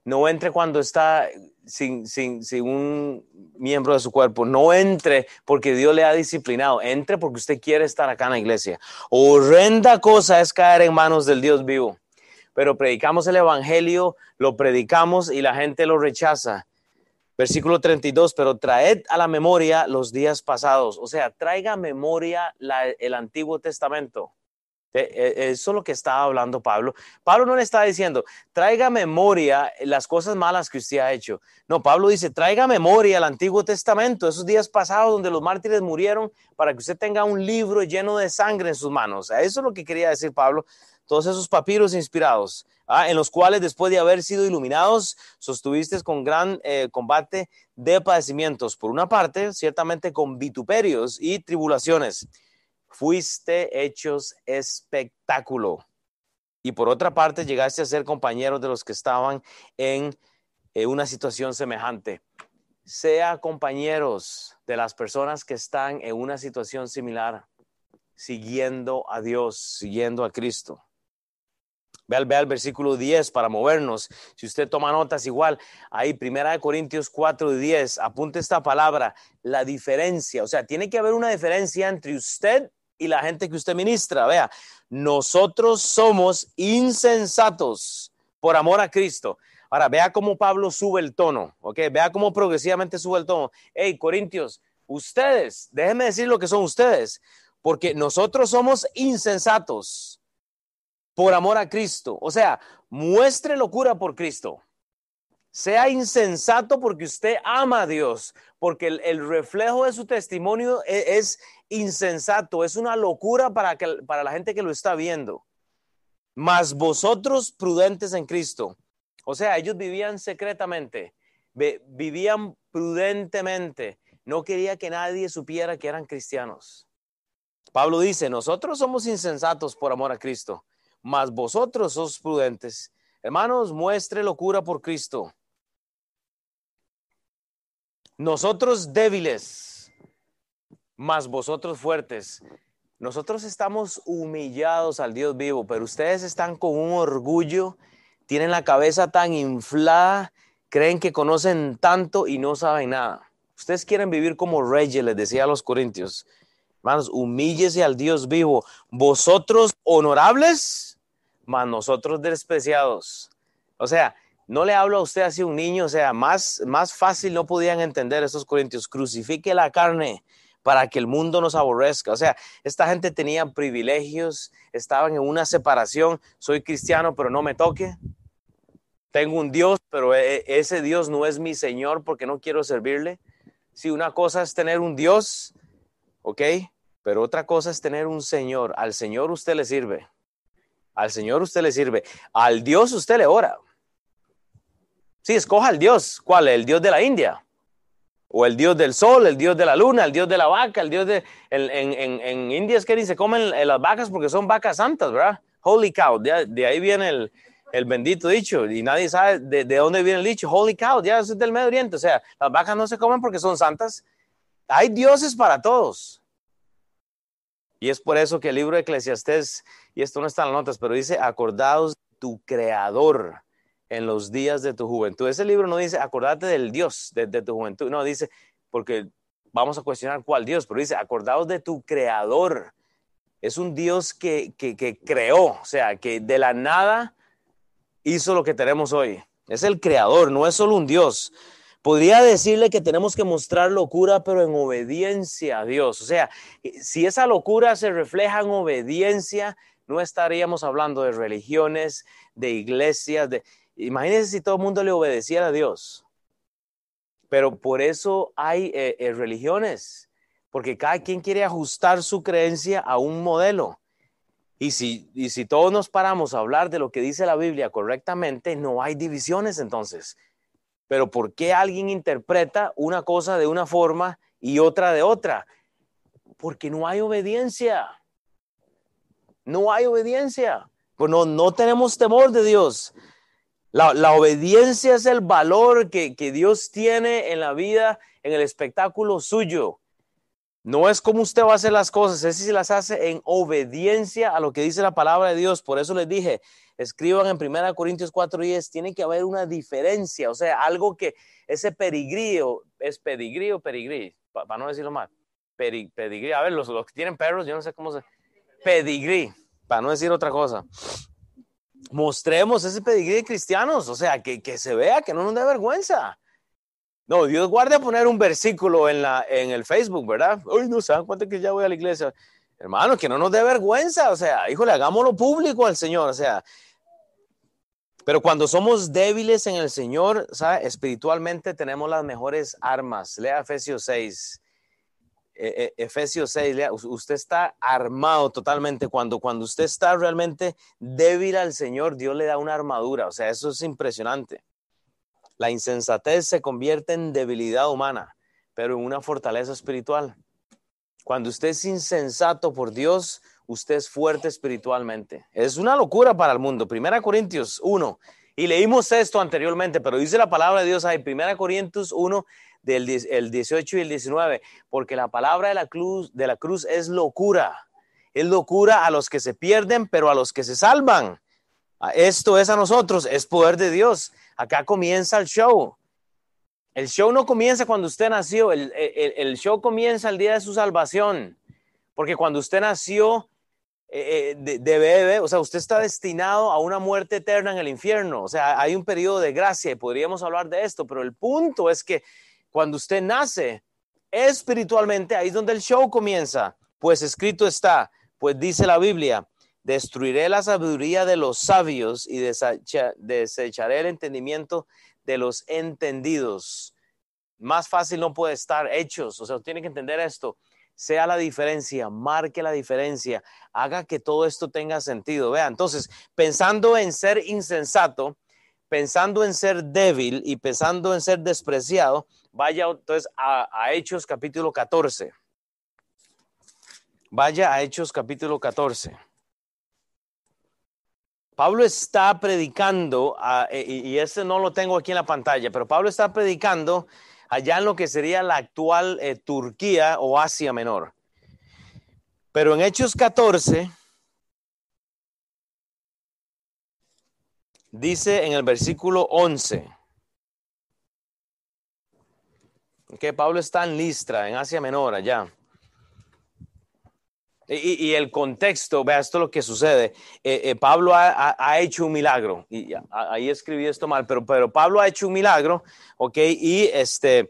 No entre cuando está sin, sin, sin, un miembro de su cuerpo. No entre porque Dios le ha disciplinado. Entre porque usted quiere estar acá en la iglesia. Horrenda cosa es caer en manos del Dios vivo. Pero predicamos el Evangelio, lo predicamos y la gente lo rechaza. Versículo 32, pero traed a la memoria los días pasados. O sea, traiga memoria el Antiguo Testamento. E, eso es lo que estaba hablando Pablo. Pablo no le está diciendo, traiga memoria las cosas malas que usted ha hecho. No, Pablo dice, traiga memoria el Antiguo Testamento, esos días pasados donde los mártires murieron, para que usted tenga un libro lleno de sangre en sus manos. Eso es lo que quería decir Pablo. Todos esos papiros inspirados, ¿ah? en los cuales después de haber sido iluminados, sostuviste con gran eh, combate de padecimientos. Por una parte, ciertamente con vituperios y tribulaciones fuiste hechos espectáculo. Y por otra parte, llegaste a ser compañeros de los que estaban en eh, una situación semejante. Sea compañeros de las personas que están en una situación similar, siguiendo a Dios, siguiendo a Cristo. Ve ve versículo 10 para movernos. Si usted toma notas igual, ahí Primera de Corintios 4 y 10, apunte esta palabra, la diferencia. O sea, tiene que haber una diferencia entre usted y la gente que usted ministra. Vea, nosotros somos insensatos por amor a Cristo. Ahora, vea cómo Pablo sube el tono, ¿ok? Vea cómo progresivamente sube el tono. Hey, Corintios, ustedes, déjenme decir lo que son ustedes, porque nosotros somos insensatos por amor a Cristo. O sea, muestre locura por Cristo. Sea insensato porque usted ama a Dios, porque el, reflejo de su testimonio e, es, insensato, es una locura para, que, para la gente que lo está viendo. Mas vosotros prudentes en Cristo. O sea, ellos vivían secretamente, vivían prudentemente. No quería que nadie supiera que eran cristianos. Pablo dice, nosotros somos insensatos por amor a Cristo, mas vosotros sos prudentes. Hermanos, muestre locura por Cristo. Nosotros débiles, mas vosotros fuertes. Nosotros estamos humillados al Dios vivo, pero ustedes están con un orgullo, tienen la cabeza tan inflada, creen que conocen tanto y no saben nada. Ustedes quieren vivir como reyes, les decía a los corintios. Hermanos, humíllese al Dios vivo. Vosotros honorables, mas nosotros despreciados. O sea, no le hablo a usted así un niño, o sea, más, más fácil no podían entender estos corintios. Crucifique la carne para que el mundo nos aborrezca. O sea, esta gente tenía privilegios, estaban en una separación. Soy cristiano, pero no me toque. Tengo un Dios, pero e, e, ese Dios no es mi Señor porque no quiero servirle. Si una cosa es tener un Dios, ¿ok? Pero otra cosa es tener un Señor. Al Señor usted le sirve. Al Señor usted le sirve. Al Dios usted le ora. Sí, escoja el Dios. ¿Cuál? El Dios de la India. O el Dios del sol, el Dios de la luna, el Dios de la vaca, el Dios de... En, en, en India es que se comen las vacas porque son vacas santas, ¿verdad? Holy cow. De, ahí viene el, el, bendito dicho. Y nadie sabe de, de, dónde viene el dicho. Holy cow, ya es del Medio Oriente. O sea, las vacas no se comen porque son santas. Hay dioses para todos. Y es por eso que el libro de Eclesiastés, y esto no está en las notas, pero dice, acordaos tu creador en los días de tu juventud. Ese libro no dice, acordate del Dios de, tu juventud, no, dice, porque vamos a cuestionar cuál Dios, pero dice, acordaos de tu creador. Es un Dios que, que, que creó, o sea, que de la nada hizo lo que tenemos hoy. Es el creador, no es solo un Dios. Podría decirle que tenemos que mostrar locura, pero en obediencia a Dios. O sea, si esa locura se refleja en obediencia, no estaríamos hablando de religiones, de iglesias, de, Imagínense si todo el mundo le obedeciera a Dios. Pero por eso hay eh, eh, religiones, porque cada quien quiere ajustar su creencia a un modelo. Y si, y si todos nos paramos a hablar de lo que dice la Biblia correctamente, no hay divisiones entonces. Pero ¿por qué alguien interpreta una cosa de una forma y otra de otra? Porque no hay obediencia. No hay obediencia. Pues no, tenemos temor de Dios. La, obediencia es el valor que, Dios tiene en la vida, en el espectáculo suyo. No es como usted va a hacer las cosas, es si las hace en obediencia a lo que dice la palabra de Dios. Por eso les dije, escriban en 1 Corintios 4:10, tiene que haber una diferencia, o sea, algo que ese perigrío, es pedigrí o perigrí, para no decirlo mal, pedigrí, a ver, los que tienen perros, yo no sé cómo se, pedigrí, para no decir otra cosa. Mostremos ese pedigrí de cristianos, o sea, que, que se vea, que no nos dé vergüenza. No, Dios guarde a poner un versículo en, la, en el Facebook, ¿verdad? Uy, no se dan cuenta que ya voy a la iglesia. Hermano, que no nos dé vergüenza, o sea, híjole, hagámoslo público al Señor, o sea. Pero cuando somos débiles en el Señor, ¿sabe? espiritualmente tenemos las mejores armas. Lea Efesios 6. E, e, Efesios 6, lea, usted está armado totalmente. Cuando, cuando usted está realmente débil al Señor, Dios le da una armadura. O sea, eso es impresionante. La insensatez se convierte en debilidad humana, pero en una fortaleza espiritual. Cuando usted es insensato por Dios, usted es fuerte espiritualmente. Es una locura para el mundo. Primera Corintios 1. Y leímos esto anteriormente, pero dice la palabra de Dios ahí, Primera Corintios 1, del el 18 y el 19, porque la palabra de la, cruz, de la cruz es locura. Es locura a los que se pierden, pero a los que se salvan. Esto es a nosotros, es poder de Dios. Acá comienza el show. El show no comienza cuando usted nació, el, show comienza el día de su salvación. Porque cuando usted nació eh, eh, de, bebé, o sea, usted está destinado a una muerte eterna en el infierno. O sea, hay un periodo de gracia y podríamos hablar de esto, pero el punto es que cuando usted nace espiritualmente, ahí es donde el show comienza. Pues escrito está, pues dice la Biblia, Destruiré la sabiduría de los sabios y desecharé el entendimiento de los entendidos. Más fácil no puede estar hechos, o sea, tiene que entender esto. Sea la diferencia, marque la diferencia, haga que todo esto tenga sentido. Vea, entonces, pensando en ser insensato, pensando en ser débil y pensando en ser despreciado, vaya entonces a, Hechos capítulo 14. Vaya a Hechos capítulo 14. Pablo está predicando, e, y ese no lo tengo aquí en la pantalla, pero Pablo está predicando allá en lo que sería la actual eh, Turquía o Asia Menor. Pero en Hechos 14, dice en el versículo 11, que Pablo está en Listra, en Asia Menor, allá. Y, el contexto, vea esto lo que sucede. Eh, eh, Pablo ha, hecho un milagro, y ahí escribí esto mal, pero, pero Pablo ha hecho un milagro, ¿ok? Y este,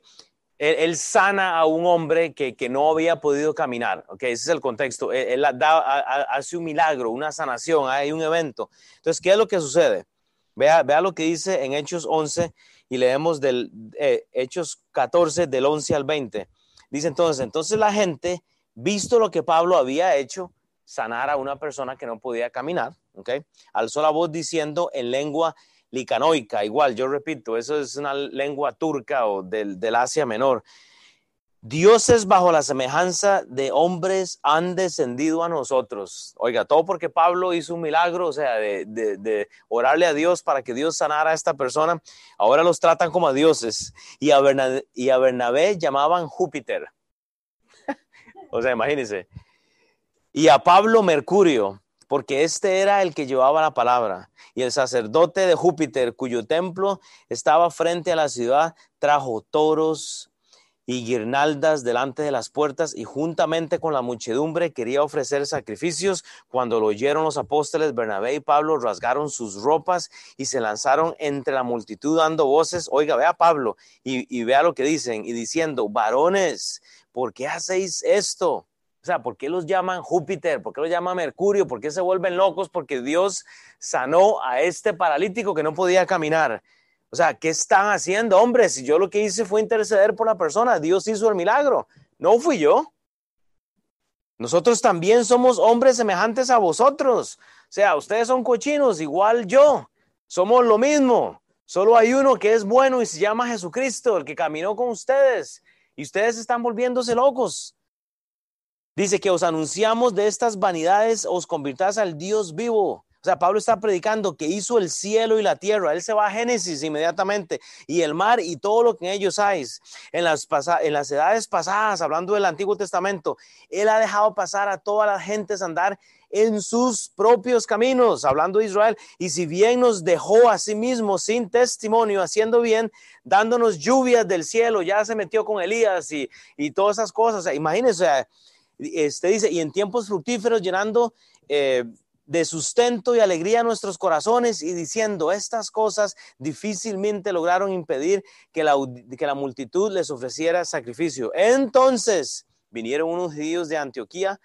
él, sana a un hombre que, que, no había podido caminar, ¿ok? Ese es el contexto. Él, hace un milagro, una sanación, hay un evento. Entonces, ¿qué es lo que sucede? Vea, vea lo que dice en Hechos 11 y leemos del eh, Hechos 14 del 11 al 20. Dice entonces, entonces la gente visto lo que Pablo había hecho, sanar a una persona que no podía caminar, ¿ok? Alzó la voz diciendo en lengua licanoica, igual, yo repito, eso es una lengua turca o del, Asia Menor. Dioses bajo la semejanza de hombres han descendido a nosotros. Oiga, todo porque Pablo hizo un milagro, o sea, de, orarle a Dios para que Dios sanara a esta persona. Ahora los tratan como a dioses. Y a y a Bernabé llamaban Júpiter. O sea, imagínense. Y a Pablo Mercurio, porque este era el que llevaba la palabra. Y el sacerdote de Júpiter, cuyo templo estaba frente a la ciudad, trajo toros y guirnaldas delante de las puertas y juntamente con la muchedumbre quería ofrecer sacrificios. Cuando lo oyeron los apóstoles, Bernabé y Pablo rasgaron sus ropas y se lanzaron entre la multitud dando voces. Oiga, vea Pablo y, vea lo que dicen y diciendo, varones, ¿por qué hacéis esto? O sea, ¿por qué los llaman Júpiter? ¿Por qué los llaman Mercurio? ¿Por qué se vuelven locos? Porque Dios sanó a este paralítico que no podía caminar. O sea, ¿qué están haciendo, hombres? Si yo lo que hice fue interceder por la persona, Dios hizo el milagro. No fui yo. Nosotros también somos hombres semejantes a vosotros. O sea, ustedes son cochinos, igual yo. Somos lo mismo. Solo hay uno que es bueno y se llama Jesucristo, el que caminó con ustedes y ustedes están volviéndose locos. Dice que os anunciamos de estas vanidades, os convirtáis al Dios vivo. O sea, Pablo está predicando que hizo el cielo y la tierra. Él se va a Génesis inmediatamente y el mar y todo lo que en ellos hay. En las, en las edades pasadas, hablando del Antiguo Testamento, Él ha dejado pasar a todas las gentes andar en sus propios caminos, hablando de Israel. Y si bien nos dejó a sí mismo sin testimonio, haciendo bien, dándonos lluvias del cielo, ya se metió con Elías y, y todas esas cosas. imagínense, este dice, y en tiempos fructíferos llenando eh, de sustento y alegría a nuestros corazones y diciendo estas cosas difícilmente lograron impedir que la, que la multitud les ofreciera sacrificio. Entonces vinieron unos judíos de Antioquía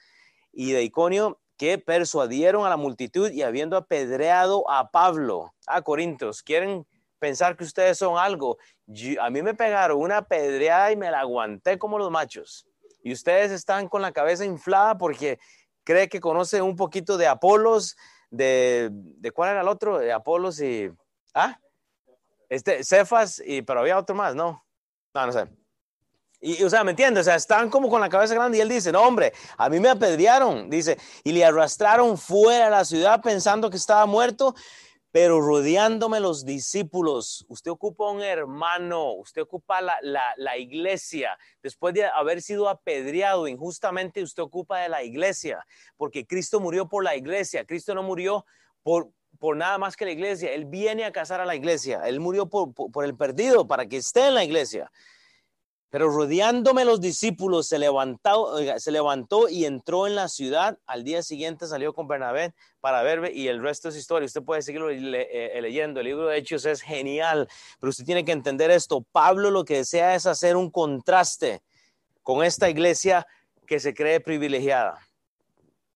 y de Iconio que persuadieron a la multitud y habiendo apedreado a Pablo, a Corintios, quieren pensar que ustedes son algo. a mí me pegaron una pedreada y me la aguanté como los machos. Y ustedes están con la cabeza inflada porque cree que conoce un poquito de Apolos, de, de cuál era el otro, de Apolos y, ah, este, Cefas, y, pero había otro más, ¿no? No, no sé. Y, o sea, ¿me entiendes? O sea, están como con la cabeza grande y él dice, no, hombre, a mí me apedrearon, dice, y le arrastraron fuera de la ciudad pensando que estaba muerto, pero rodeándome los discípulos, usted ocupa un hermano, usted ocupa la, la, iglesia, después de haber sido apedreado injustamente, usted ocupa de la iglesia, porque Cristo murió por la iglesia, Cristo no murió por, por nada más que la iglesia, Él viene a casar a la iglesia, Él murió por, por el perdido para que esté en la iglesia. Pero rodeándome los discípulos, se levantó, se levantó y entró en la ciudad. Al día siguiente salió con Bernabé para verme y el resto es historia. Usted puede seguirlo eh, leyendo. El libro de Hechos es genial, pero usted tiene que entender esto. Pablo lo que desea es hacer un contraste con esta iglesia que se cree privilegiada,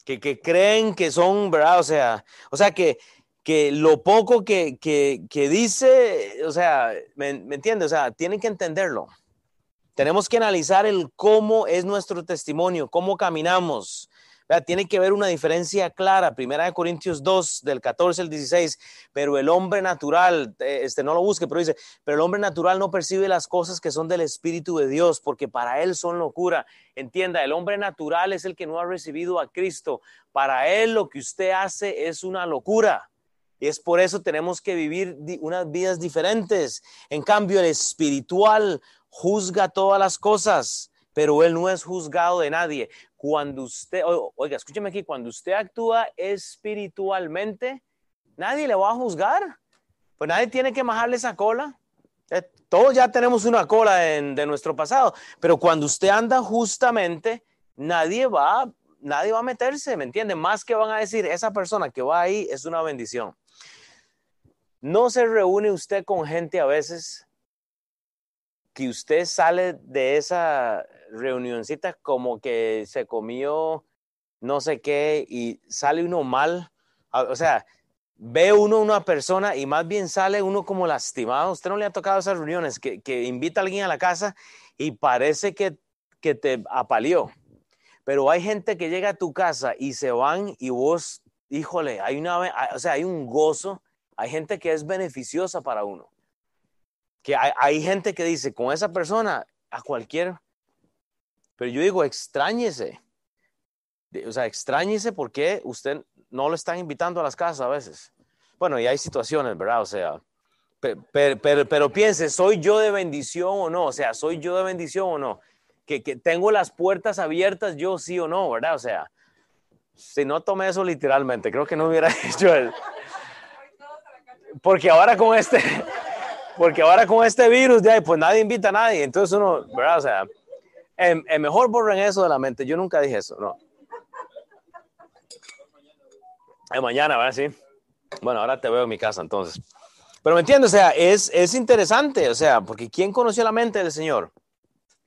que, que creen que son, ¿verdad? O sea, o sea que, que lo poco que, que, que dice, o sea, ¿me, ¿me entiende? O sea, tienen que entenderlo. Tenemos que analizar el cómo es nuestro testimonio, cómo caminamos. Tiene que haber una diferencia clara. Primera de Corintios 2, del 14 al 16. Pero el hombre natural, eh, este no lo busque, pero dice, pero el hombre natural no percibe las cosas que son del Espíritu de Dios, porque para él son locura. Entienda, el hombre natural es el que no ha recibido a Cristo. Para él lo que usted hace es una locura. Y es por eso tenemos que vivir unas vidas diferentes. En cambio, el espiritual juzga todas las cosas, pero Él no es juzgado de nadie. Cuando usted, oiga, escúcheme aquí, cuando usted actúa espiritualmente, nadie le va a juzgar. Pues nadie tiene que majarle esa cola. Eh, todos ya tenemos una cola de nuestro pasado, pero cuando usted anda justamente, nadie va, nadie va a meterse, ¿me entiende? Más que van a decir, esa persona que va ahí es una bendición. No se reúne usted con gente a veces que usted sale de esa reunioncita como que se comió no sé qué y sale uno mal. O sea, ve uno una persona y más bien sale uno como lastimado. Usted no le ha tocado esas reuniones que, invita a alguien a la casa y parece que, que te apaleó. Pero hay gente que llega a tu casa y se van y vos, híjole, hay una, o sea, hay un gozo. Hay gente que es beneficiosa para uno que hay, gente que dice, con esa persona, a cualquier, pero yo digo, extrañese. O sea, extrañese porque usted no lo están invitando a las casas a veces. Bueno, y hay situaciones, ¿verdad? O sea, pero, pero, piense, ¿soy yo de bendición o no? O sea, ¿soy yo de bendición o no? Que, que, tengo las puertas abiertas, yo sí o no, ¿verdad? O sea, si no tomé eso literalmente, creo que no hubiera hecho el... Porque ahora con este, porque ahora con este virus, de ahí, pues nadie invita a nadie. Entonces uno, ¿verdad? O sea, es, mejor borren eso de la mente. Yo nunca dije eso, no. Es mañana, ¿verdad? Sí. Bueno, ahora te veo en mi casa, entonces. Pero me entiendes, o sea, es, es interesante, o sea, porque ¿quién conoció la mente del Señor?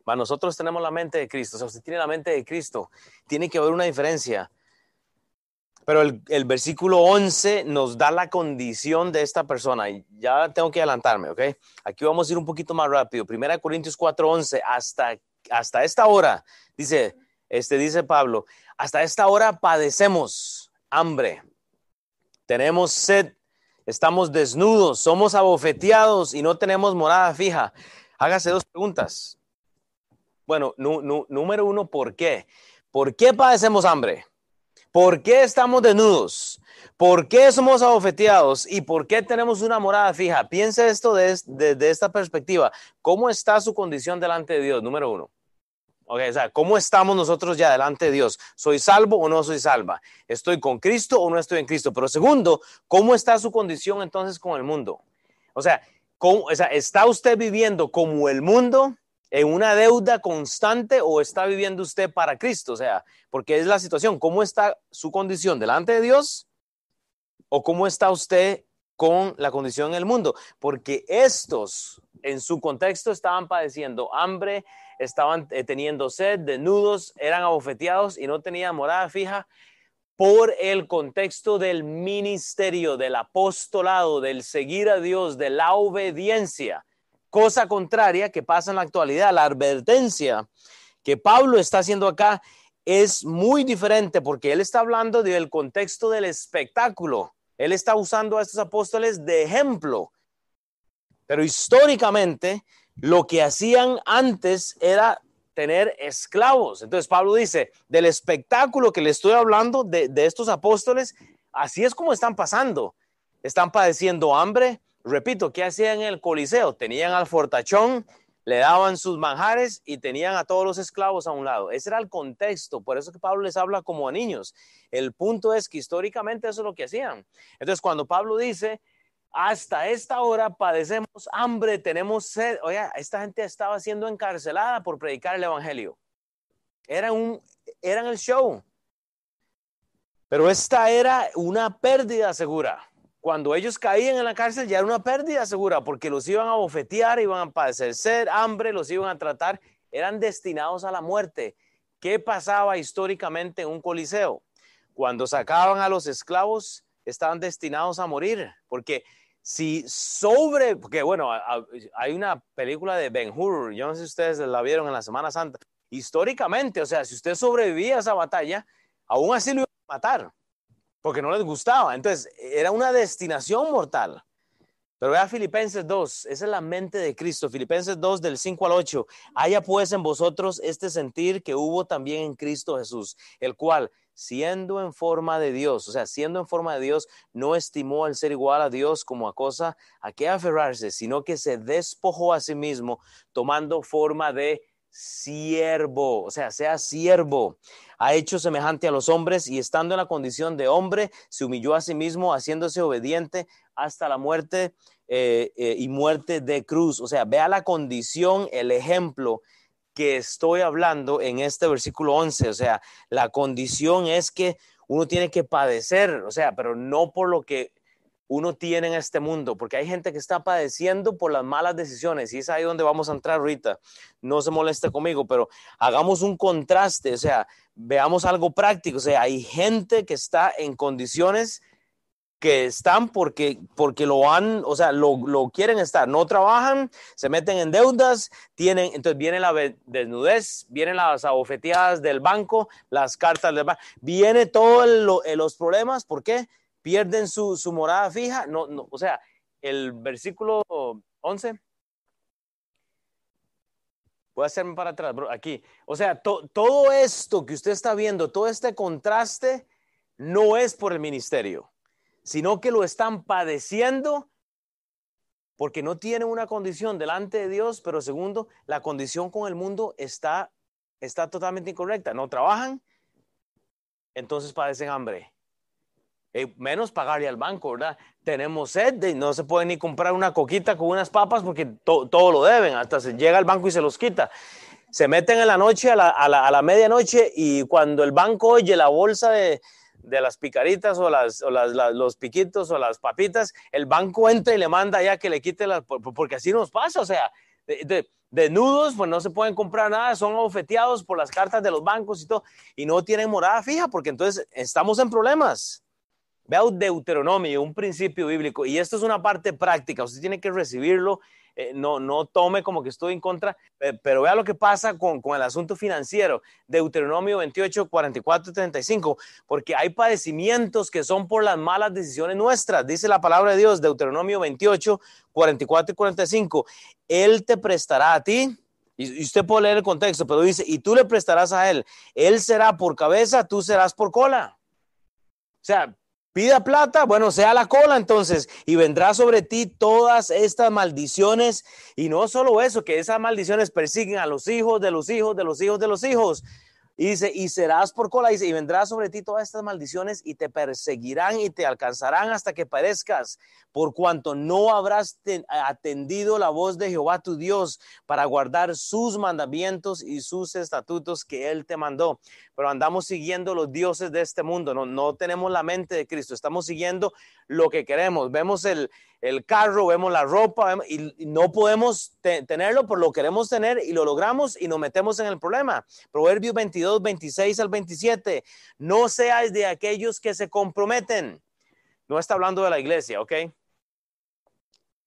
Bueno, nosotros tenemos la mente de Cristo, o sea, usted tiene la mente de Cristo. Tiene que haber una diferencia pero el, versículo 11 nos da la condición de esta persona. Ya tengo que adelantarme, ¿ok? Aquí vamos a ir un poquito más rápido. Primera Corintios 4, 11. Hasta, hasta esta hora, dice, este, dice Pablo, hasta esta hora padecemos hambre, tenemos sed, estamos desnudos, somos abofeteados y no tenemos morada fija. Hágase dos preguntas. Bueno, número uno, ¿por qué? ¿Por qué padecemos hambre? ¿Por qué estamos desnudos? ¿Por qué somos abofeteados? ¿Y por qué tenemos una morada fija? Piense esto desde de, esta perspectiva. ¿Cómo está su condición delante de Dios? Número uno. Okay, o sea, ¿cómo estamos nosotros ya delante de Dios? ¿Soy salvo o no soy salva? ¿Estoy con Cristo o no estoy en Cristo? Pero segundo, ¿cómo está su condición entonces con el mundo? O ¿cómo, o sea ¿está usted viviendo como el mundo en una deuda constante o está viviendo usted para Cristo? O sea, porque es la situación, ¿cómo está su condición delante de Dios o cómo está usted con la condición en el mundo? Porque estos en su contexto estaban padeciendo hambre, estaban eh, teniendo sed, desnudos, eran abofeteados y no tenían morada fija por el contexto del ministerio, del apostolado, del seguir a Dios, de la obediencia. Cosa contraria que pasa en la actualidad, la advertencia que Pablo está haciendo acá es muy diferente porque él está hablando del contexto del espectáculo. Él está usando a estos apóstoles de ejemplo. Pero históricamente lo que hacían antes era tener esclavos. Entonces Pablo dice, del espectáculo que le estoy hablando de, estos apóstoles, así es como están pasando. Están padeciendo hambre. Repito, ¿qué hacían en el Coliseo? Tenían al fortachón, le daban sus manjares y tenían a todos los esclavos a un lado. Ese era el contexto, por eso que Pablo les habla como a niños. El punto es que históricamente eso es lo que hacían. Entonces, cuando Pablo dice, hasta esta hora padecemos hambre, tenemos sed. Oye, esta gente estaba siendo encarcelada por predicar el Evangelio. Era un, eran el show. Pero esta era una pérdida segura. Cuando ellos caían en la cárcel ya era una pérdida segura porque los iban a bofetear, iban a padecer hambre, los iban a tratar, eran destinados a la muerte. ¿Qué pasaba históricamente en un coliseo? Cuando sacaban a los esclavos, estaban destinados a morir, porque si sobre, porque bueno, hay una película de Ben Hur, yo no sé si ustedes la vieron en la Semana Santa, históricamente, o sea, si usted sobrevivía a esa batalla, aún así lo iban a matar, porque no les gustaba, entonces era una destinación mortal. Pero vea Filipenses 2, esa es la mente de Cristo. Filipenses 2 del 5 al 8. Haya pues en vosotros este sentir que hubo también en Cristo Jesús, el cual, siendo en forma de Dios, o sea, siendo en forma de Dios, no estimó el ser igual a Dios como a cosa a que aferrarse, sino que se despojó a sí mismo, tomando forma de siervo, o sea, sea siervo, ha hecho semejante a los hombres y estando en la condición de hombre, se humilló a sí mismo, haciéndose obediente hasta la muerte eh, eh, y muerte de cruz. O sea, vea la condición, el ejemplo que estoy hablando en este versículo 11. O sea, la condición es que uno tiene que padecer, o sea, pero no por lo que uno tiene en este mundo, porque hay gente que está padeciendo por las malas decisiones y es ahí donde vamos a entrar ahorita. No se moleste conmigo, pero hagamos un contraste, o sea, veamos algo práctico, o sea, hay gente que está en condiciones que están porque, porque lo han, o sea, lo, lo, quieren estar, no trabajan, se meten en deudas, tienen, entonces viene la desnudez, vienen las abofeteadas del banco, las cartas del banco, viene todos eh, los problemas, ¿por qué? Pierden su, su morada fija, no, no, o sea, el versículo 11. Voy a hacerme para atrás, bro, aquí. O sea, todo esto que usted está viendo, todo este contraste, no es por el ministerio sino que lo están padeciendo porque no tienen una condición delante de Dios, pero segundo, la condición con el mundo está, está totalmente incorrecta. No trabajan, entonces padecen hambre. Eh, menos pagarle al banco, ¿verdad? Tenemos sed y no se puede ni comprar una coquita con unas papas porque todo lo deben, hasta se llega al banco y se los quita. Se meten en la noche, a la, a la medianoche, y cuando el banco oye la bolsa de, de las picaritas o, las, o las, los piquitos o las papitas, el banco entra y le manda ya que le quite las, porque así nos pasa, o sea, de, nudos, pues no se pueden comprar nada, son ofeteados por las cartas de los bancos y todo, y no tienen morada fija, porque entonces estamos en problemas. Vea Deuteronomio, un principio bíblico, y esto es una parte práctica, usted tiene que recibirlo eh, no, no tome como que estoy en contra, pero vea lo que pasa con, con, el asunto financiero. Deuteronomio 28, 44 35, porque hay padecimientos que son por las malas decisiones nuestras, dice la palabra de Dios, Deuteronomio 28, 44 y 45. Él te prestará a ti, y usted puede leer el contexto, pero dice, y tú le prestarás a él. Él será por cabeza, tú serás por cola. sea, pida plata, bueno, sea la cola entonces, y vendrá sobre ti todas estas maldiciones. Y no solo eso, que esas maldiciones persiguen a los hijos de los hijos de los hijos de los hijos. Y dice, y serás por cola, dice, y vendrá sobre ti todas estas maldiciones y te perseguirán y te alcanzarán hasta que perezcas, por cuanto no habrás atendido la voz de Jehová tu Dios para guardar sus mandamientos y sus estatutos que él te mandó. Pero andamos siguiendo los dioses de este mundo, no, no tenemos la mente de Cristo, estamos siguiendo lo que queremos. Vemos el, el carro, vemos la ropa y, no podemos tenerlo, por lo queremos tener y lo logramos y nos metemos en el problema. Proverbios 22, 26 al 27. No seáis de aquellos que se comprometen. No está hablando de la iglesia, ¿ok?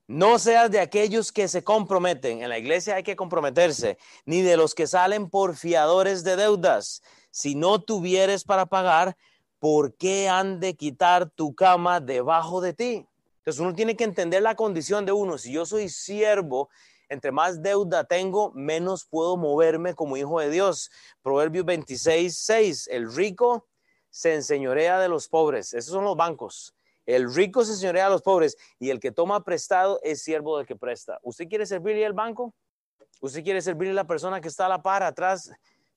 No seas de aquellos que se comprometen. En la iglesia hay que comprometerse, ni de los que salen por fiadores de deudas. Si no tuvieres para pagar, ¿por qué han de quitar tu cama debajo de ti? Entonces uno tiene que entender la condición de uno. Si yo soy siervo, entre más deuda tengo, menos puedo moverme como hijo de Dios. Proverbios 26, 6. El rico se enseñorea de los pobres. Esos son los bancos. El rico se enseñorea de los pobres y el que toma prestado es siervo del que presta. ¿Usted quiere servirle al banco? ¿Usted quiere servirle a la persona que está a la par atrás?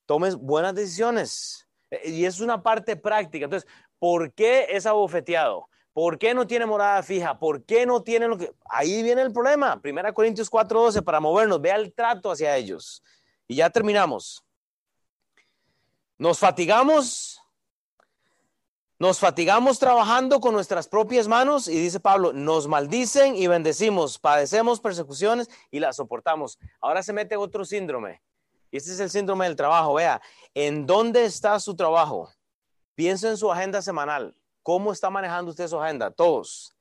Tome buenas decisiones. Eh, y es una parte práctica. Entonces, ¿por qué es abofeteado? ¿Por qué no tiene morada fija? ¿Por qué no tiene lo que... Ahí viene el problema. Primera Corintios 4:12 para movernos. Vea el trato hacia ellos. Y ya terminamos. Nos fatigamos. Nos fatigamos trabajando con nuestras propias manos y dice Pablo, nos maldicen y bendecimos, padecemos persecuciones y las soportamos. Ahora se mete otro síndrome. Y este es el síndrome del trabajo. Vea, ¿en dónde está su trabajo? Piensa en su agenda semanal. ¿Cómo está manejando usted su agenda? Todos.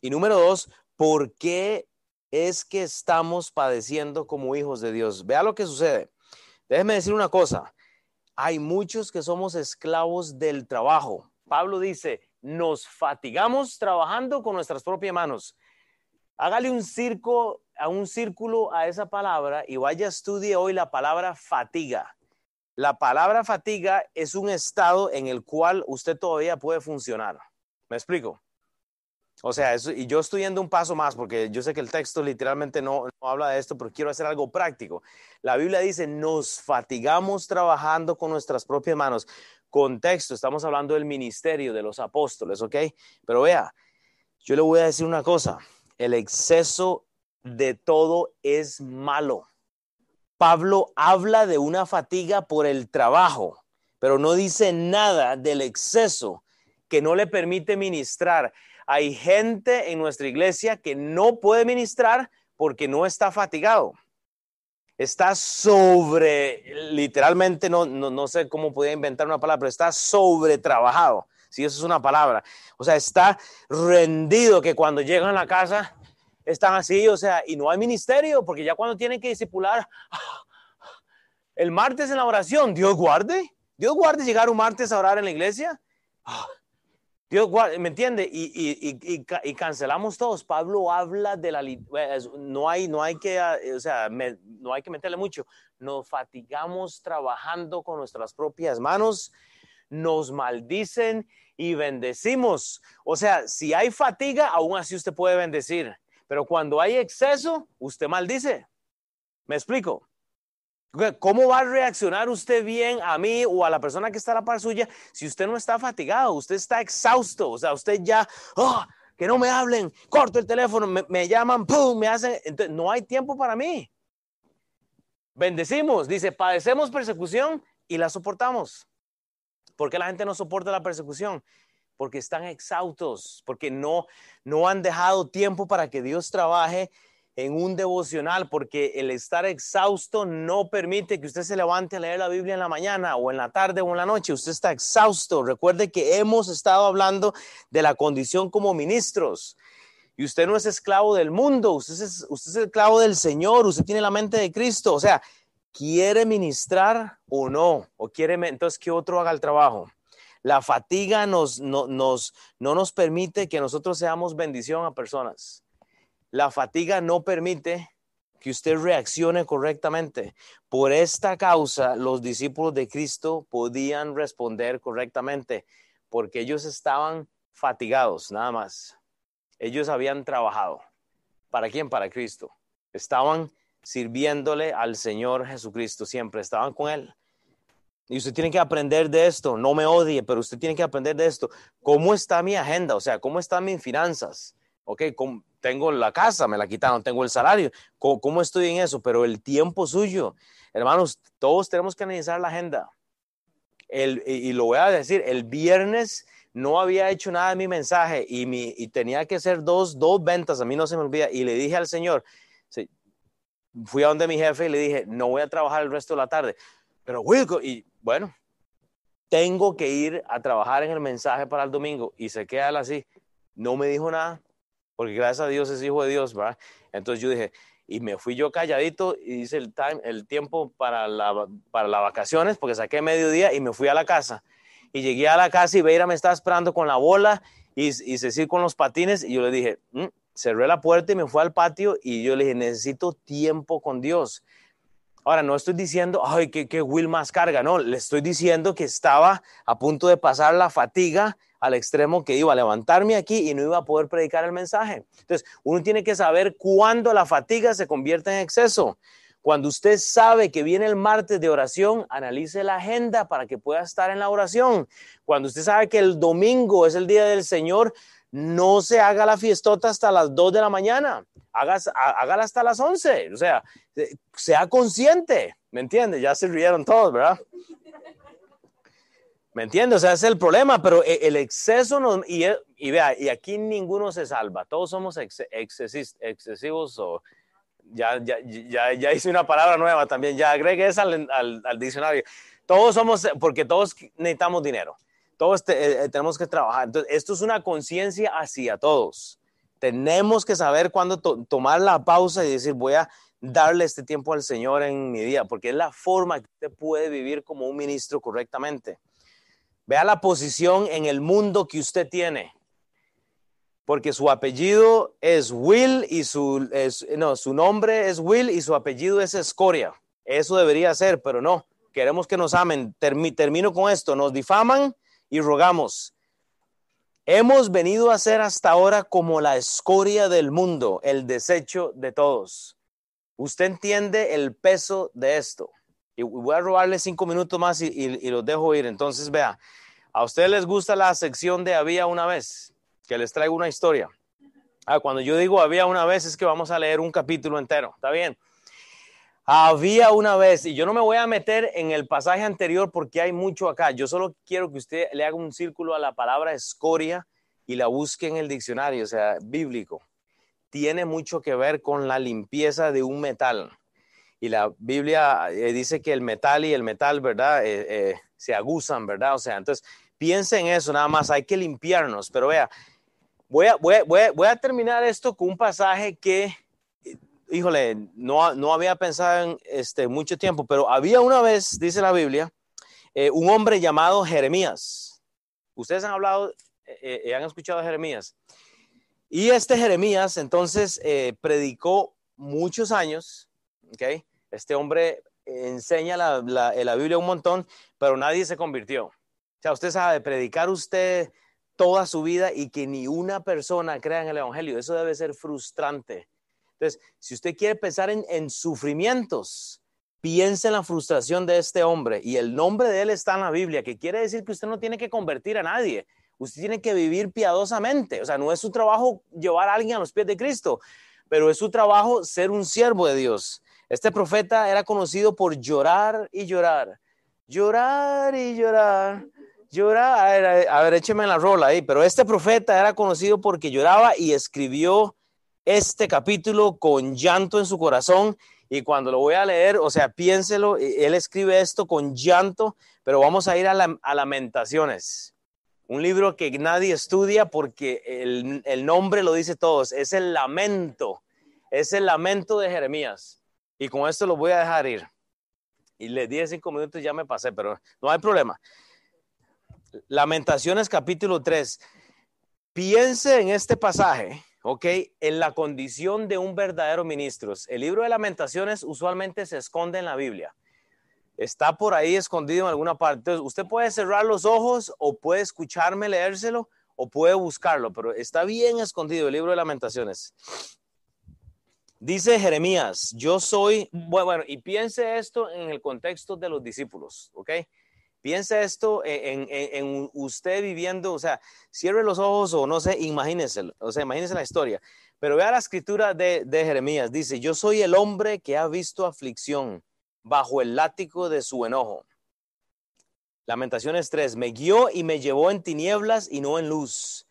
Y número dos, ¿por qué es que estamos padeciendo como hijos de Dios? Vea lo que sucede. Déjeme decir una cosa. Hay muchos que somos esclavos del trabajo. Pablo dice, nos fatigamos trabajando con nuestras propias manos. Hágale un circo, a un círculo a esa palabra y vaya a estudie hoy la palabra fatiga. La palabra fatiga es un estado en el cual usted todavía puede funcionar. ¿Me explico? O sea, y yo estoy yendo un paso más porque yo sé que el texto literalmente no, no, habla de esto, pero quiero hacer algo práctico. La Biblia dice, nos fatigamos trabajando con nuestras propias manos. Contexto, estamos hablando del ministerio de los apóstoles, ¿ok? Pero vea, yo le voy a decir una cosa, el exceso de todo es malo. Pablo habla de una fatiga por el trabajo, pero no dice nada del exceso que no le permite ministrar. Hay gente en nuestra iglesia que no puede ministrar porque no está fatigado. Está sobre, literalmente, no, no, sé cómo podía inventar una palabra, pero está sobre trabajado. Si eso es una palabra. O sea, está rendido que cuando llegan a la casa están así, o sea, y no hay ministerio, porque ya cuando tienen que discipular, el martes en la oración, Dios guarde, Dios guarde llegar un martes a orar en la iglesia. Dios guarde, ¿me entiende? Y, y, cancelamos todos. Pablo habla de la, no hay, no hay que, o sea, no hay que meterle mucho. Nos fatigamos trabajando con nuestras propias manos, nos maldicen y bendecimos. O sea, si hay fatiga, aún así usted puede bendecir. Pero cuando hay exceso, usted maldice. ¿Me explico? ¿Cómo va a reaccionar usted bien a mí o a la persona que está a la par suya si usted no está fatigado? Usted está exhausto. O sea, usted ya, oh, que no me hablen, corto el teléfono, me, llaman, pum, me hacen. Entonces, no hay tiempo para mí. Bendecimos, dice, padecemos persecución y la soportamos. ¿Por qué la gente no soporta la persecución? Porque están exhaustos, porque no, no han dejado tiempo para que Dios trabaje en un devocional, porque el estar exhausto no permite que usted se levante a leer la Biblia en la mañana o en la tarde o en la noche. Usted está exhausto. Recuerde que hemos estado hablando de la condición como ministros. Y usted no es esclavo del mundo, usted es, usted es esclavo del Señor, usted tiene la mente de Cristo. O sea, ¿quiere ministrar o no? ¿O quiere entonces que otro haga el trabajo? La fatiga nos, no, nos, no nos permite que nosotros seamos bendición a personas. La fatiga no permite que usted reaccione correctamente. Por esta causa, los discípulos de Cristo podían responder correctamente. porque ellos estaban fatigados, nada más. Ellos habían trabajado. ¿Para quién? Para Cristo. Estaban sirviéndole al Señor Jesucristo siempre, estaban con Él. Y usted tiene que aprender de esto, no me odie, pero usted tiene que aprender de esto. ¿Cómo está mi agenda? O sea, ¿cómo están mis finanzas? Ok, tengo la casa, me la quitaron, tengo el salario, ¿Cómo, estoy en eso? Pero el tiempo suyo, hermanos, todos tenemos que analizar la agenda. El, y, lo voy a decir, el viernes no había hecho nada de mi mensaje y, mi, y tenía que hacer dos, dos ventas, a mí no se me olvida, y le dije al Señor, fui a donde mi jefe y le dije, no voy a trabajar el resto de la tarde, pero Wilco, y bueno, tengo que ir a trabajar en el mensaje para el domingo y se queda así, no me dijo nada, porque gracias a Dios es hijo de Dios, ¿verdad? Entonces yo dije, y me fui yo calladito y hice el, time, el tiempo para, la, para las vacaciones, porque saqué mediodía y me fui a la casa. Y llegué a la casa y Beira me estaba esperando con la bola y, y Cecil con los patines y yo le dije, mm", cerré la puerta y me fui al patio y yo le dije, necesito tiempo con Dios. Ahora, no estoy diciendo, ay, que, que Will más carga, no, le estoy diciendo que estaba a punto de pasar la fatiga al extremo que iba a levantarme aquí y no iba a poder predicar el mensaje. Entonces, uno tiene que saber cuándo la fatiga se convierte en exceso. Cuando usted sabe que viene el martes de oración, analice la agenda para que pueda estar en la oración. Cuando usted sabe que el domingo es el día del Señor, no se haga la fiestota hasta las 2 de la mañana, hágala hasta las 11. O sea, sea consciente, ¿me entiende? Ya se rieron todos, ¿verdad? ¿Me entiendes? O sea, ese es el problema, pero e, el exceso no, y, y, vea, y aquí ninguno se salva, todos somos excesivos o ya, ya, ya, ya, hice una palabra nueva también, ya agregué esa al, al, diccionario. Todos somos, porque todos necesitamos dinero, todos eh, eh, tenemos que trabajar. Entonces, esto es una conciencia hacia todos. Tenemos que saber cuándo tomar la pausa y decir, voy a darle este tiempo al Señor en mi día, porque es la forma que usted puede vivir como un ministro correctamente. Vea la posición en el mundo que usted tiene. Porque su apellido es Will y su, no, su nombre es Will y su apellido es Escoria. Eso debería ser, pero no. Queremos que nos amen. termino con esto. Nos difaman y rogamos. Hemos venido a ser hasta ahora como la escoria del mundo, el desecho de todos. Usted entiende el peso de esto. Y voy a robarle cinco minutos más y, y, los dejo ir. Entonces, vea, ¿a ustedes les gusta la sección de había una vez? Que les traigo una historia. Ah, cuando yo digo había una vez es que vamos a leer un capítulo entero. ¿Está bien? Había una vez, y yo no me voy a meter en el pasaje anterior porque hay mucho acá. Yo solo quiero que usted le haga un círculo a la palabra escoria y la busque en el diccionario, o sea, bíblico. Tiene mucho que ver con la limpieza de un metal y la Biblia eh, dice que el metal y el metal, ¿verdad? Eh, eh, se aguzan, ¿verdad? O sea, entonces piensen en eso, nada más hay que limpiarnos, pero vea, voy a, terminar esto con un pasaje que, híjole, no, no había pensado en este, mucho tiempo, pero había una vez, dice la Biblia, un hombre llamado Jeremías. Ustedes han hablado, han escuchado a Jeremías. Y este Jeremías entonces predicó muchos años, ¿ok? Este hombre enseña la, la, Biblia un montón, pero nadie se convirtió. O sea, usted sabe, predicar usted toda su vida y que ni una persona crea en el Evangelio, eso debe ser frustrante. Entonces, si usted quiere pensar en, en sufrimientos, piense en la frustración de este hombre y el nombre de él está en la Biblia, que quiere decir que usted no tiene que convertir a nadie, usted tiene que vivir piadosamente. O sea, no es su trabajo llevar a alguien a los pies de Cristo, pero es su trabajo ser un siervo de Dios. Este profeta era conocido por llorar y llorar, llorar y llorar, llorar. A ver, a ver, écheme la rola ahí, pero este profeta era conocido porque lloraba y escribió este capítulo con llanto en su corazón. Y cuando lo voy a leer, o sea, piénselo, él escribe esto con llanto, pero vamos a ir a, Lamentaciones. Un libro que nadie estudia porque el, nombre lo dice todos, es el lamento, es el lamento de Jeremías. Y con esto lo voy a dejar ir. Y le di cinco minutos y ya me pasé, pero no hay problema. Lamentaciones capítulo 3. Piense en este pasaje, ¿ok? En la condición de un verdadero ministro. El libro de lamentaciones usualmente se esconde en la Biblia. está por ahí escondido en alguna parte. Entonces, usted puede cerrar los ojos o puede escucharme leérselo o puede buscarlo, pero está bien escondido el libro de lamentaciones. Dice Jeremías, yo soy, bueno, y piense esto en el contexto de los discípulos, ¿ok? Piense esto en, usted viviendo, o sea, cierre los ojos o no sé, imagínese, o sea, imagínese la historia. Pero vea la escritura de, de Jeremías, dice, yo soy el hombre que ha visto aflicción bajo el látigo de su enojo. Lamentaciones 3, me guió y me llevó en tinieblas y no en luz.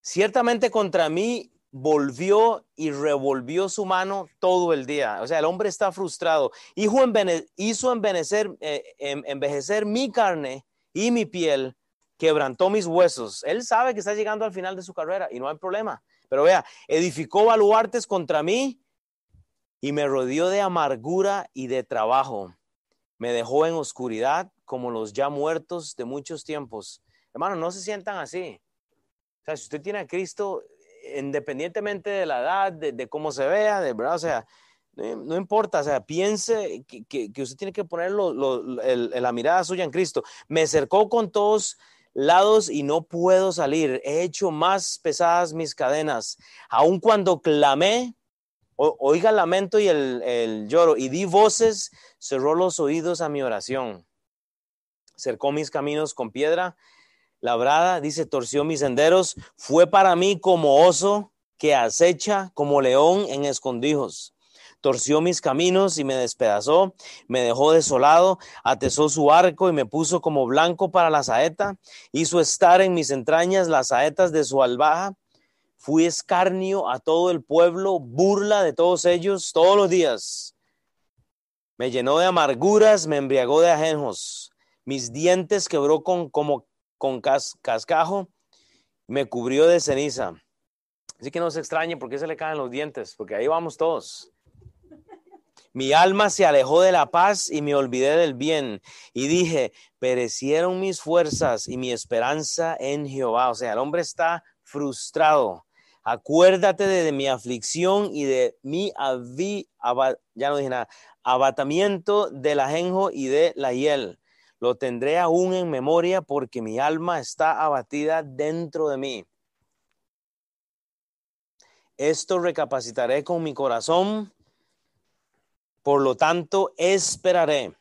Ciertamente contra mí volvió y revolvió su mano todo el día. O sea, el hombre está frustrado. Hizo eh, em, envejecer mi carne y mi piel, quebrantó mis huesos. Él sabe que está llegando al final de su carrera y no hay problema. Pero vea, edificó baluartes contra mí y me rodeó de amargura y de trabajo. Me dejó en oscuridad como los ya muertos de muchos tiempos. Hermano, no se sientan así. O sea, si usted tiene a Cristo, independientemente de la edad, de, cómo se vea, de verdad, o sea, no, importa, o sea, piense que, usted tiene que poner la mirada suya en Cristo. Me cercó con todos lados y no puedo salir. He hecho más pesadas mis cadenas. Aun cuando clamé, oiga el lamento y el, el, lloro, y di voces, cerró los oídos a mi oración. Cercó mis caminos con piedra labrada, dice, torció mis senderos, fue para mí como oso que acecha, como león en escondijos. Torció mis caminos y me despedazó, me dejó desolado, atesó su arco y me puso como blanco para la saeta, hizo estar en mis entrañas las saetas de su albaja. Fui escarnio a todo el pueblo, burla de todos ellos todos los días. Me llenó de amarguras, me embriagó de ajenjos. Mis dientes quebró con, como con cascajo, me cubrió de ceniza. Así que no se extrañe porque se le caen los dientes, porque ahí vamos todos. Mi alma se alejó de la paz y me olvidé del bien. Y dije, perecieron mis fuerzas y mi esperanza en Jehová. O sea, el hombre está frustrado. Acuérdate de, mi aflicción y de mi ya no dije nada, abatamiento del ajenjo y de la hiel lo tendré aún en memoria porque mi alma está abatida dentro de mí. Esto recapacitaré con mi corazón, por lo tanto esperaré.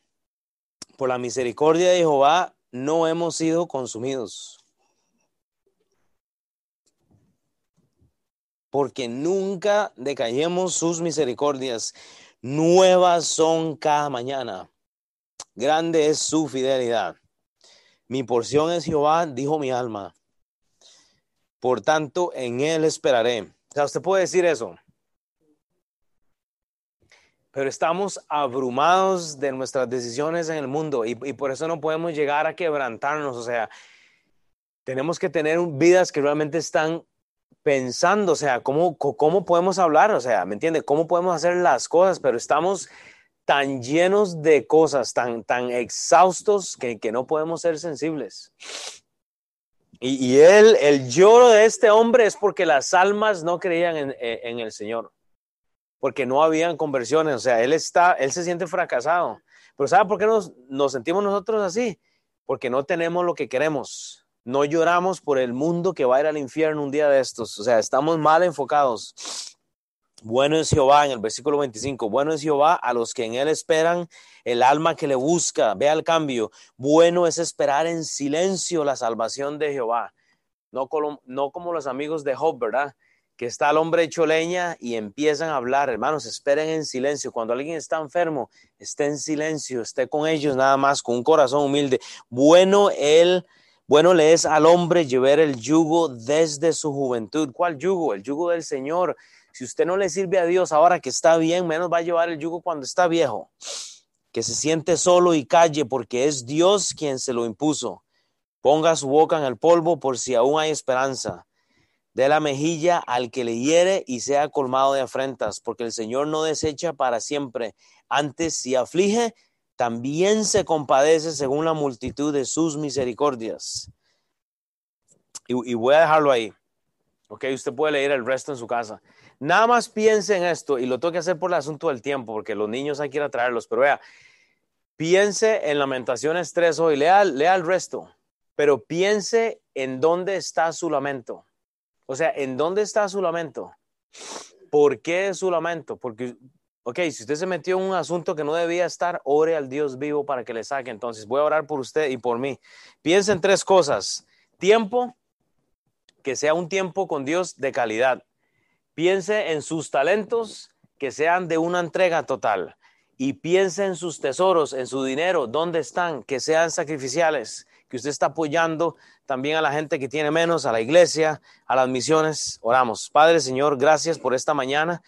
Por la misericordia de Jehová no hemos sido consumidos. Porque nunca decayemos sus misericordias. Nuevas son cada mañana grande es su fidelidad. Mi porción es Jehová, dijo mi alma. Por tanto, en él esperaré. O sea, usted puede decir eso. Pero estamos abrumados de nuestras decisiones en el mundo y, por eso no podemos llegar a quebrantarnos. O sea, tenemos que tener vidas que realmente están pensando, o sea, ¿cómo, cómo podemos hablar? O sea, ¿me entiende? ¿Cómo podemos hacer las cosas? Pero estamos tan llenos de cosas, tan, tan exhaustos que, no podemos ser sensibles. Y, y, él, el lloro de este hombre es porque las almas no creían en, el Señor, porque no habían conversiones, o sea, él está, él se siente fracasado. Pero ¿sabe por qué nos, nos sentimos nosotros así? Porque no tenemos lo que queremos. No lloramos por el mundo que va a ir al infierno un día de estos. O sea, estamos mal enfocados. Bueno es Jehová en el versículo 25. Bueno es Jehová a los que en él esperan, el alma que le busca. Vea el cambio. Bueno es esperar en silencio la salvación de Jehová. No como, los amigos de Job, ¿verdad? Que está el hombre hecho leña y empiezan a hablar. Hermanos, esperen en silencio. Cuando alguien está enfermo, esté en silencio, esté con ellos nada más, con un corazón humilde. Bueno él. Bueno le es al hombre llevar el yugo desde su juventud. ¿Cuál yugo? El yugo del Señor si usted no le sirve a Dios ahora que está bien, menos va a llevar el yugo cuando está viejo. Que se siente solo y calle porque es Dios quien se lo impuso. Ponga su boca en el polvo por si aún hay esperanza. Dé la mejilla al que le hiere y sea colmado de afrentas, porque el Señor no desecha para siempre. Antes, si aflige, también se compadece según la multitud de sus misericordias. Y, y voy a dejarlo ahí. Ok, usted puede leer el resto en su casa. Nada más piense en esto y lo tengo que hacer por el asunto del tiempo, porque los niños hay que ir a traerlos, pero vea, Piense en Lamentaciones 3 hoy, lea, lea el resto, pero piense en dónde está su lamento. O sea, ¿en dónde está su lamento? ¿Por qué su lamento? Porque, ok, si usted se metió en un asunto que no debía estar, ore al Dios vivo para que le saque. Entonces, voy a orar por usted y por mí. Piense en tres cosas. Tiempo, que sea un tiempo con Dios de calidad. Piense en sus talentos, que sean de una entrega total. Y piense en sus tesoros, en su dinero, dónde están, que sean sacrificiales, que usted está apoyando también a la gente que tiene menos, a la iglesia, a las misiones. Oramos. Padre, Señor, gracias por esta mañana.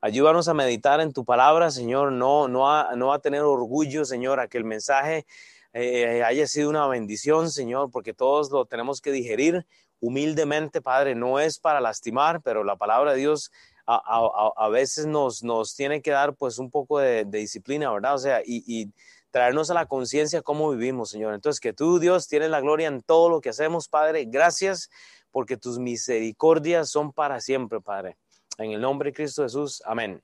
Ayúdanos a meditar en tu palabra, Señor, no, no, a, a tener orgullo, Señor, a que el mensaje eh, haya sido una bendición, Señor, porque todos lo tenemos que digerir humildemente, Padre, no es para lastimar, pero la palabra de Dios a, veces nos, nos tiene que dar pues un poco de, disciplina, ¿verdad? O sea, y, traernos a la conciencia cómo vivimos, Señor. Entonces, que tú, Dios, tienes la gloria en todo lo que hacemos, Padre. Gracias porque tus misericordias son para siempre, Padre. En el nombre de Cristo Jesús, amén.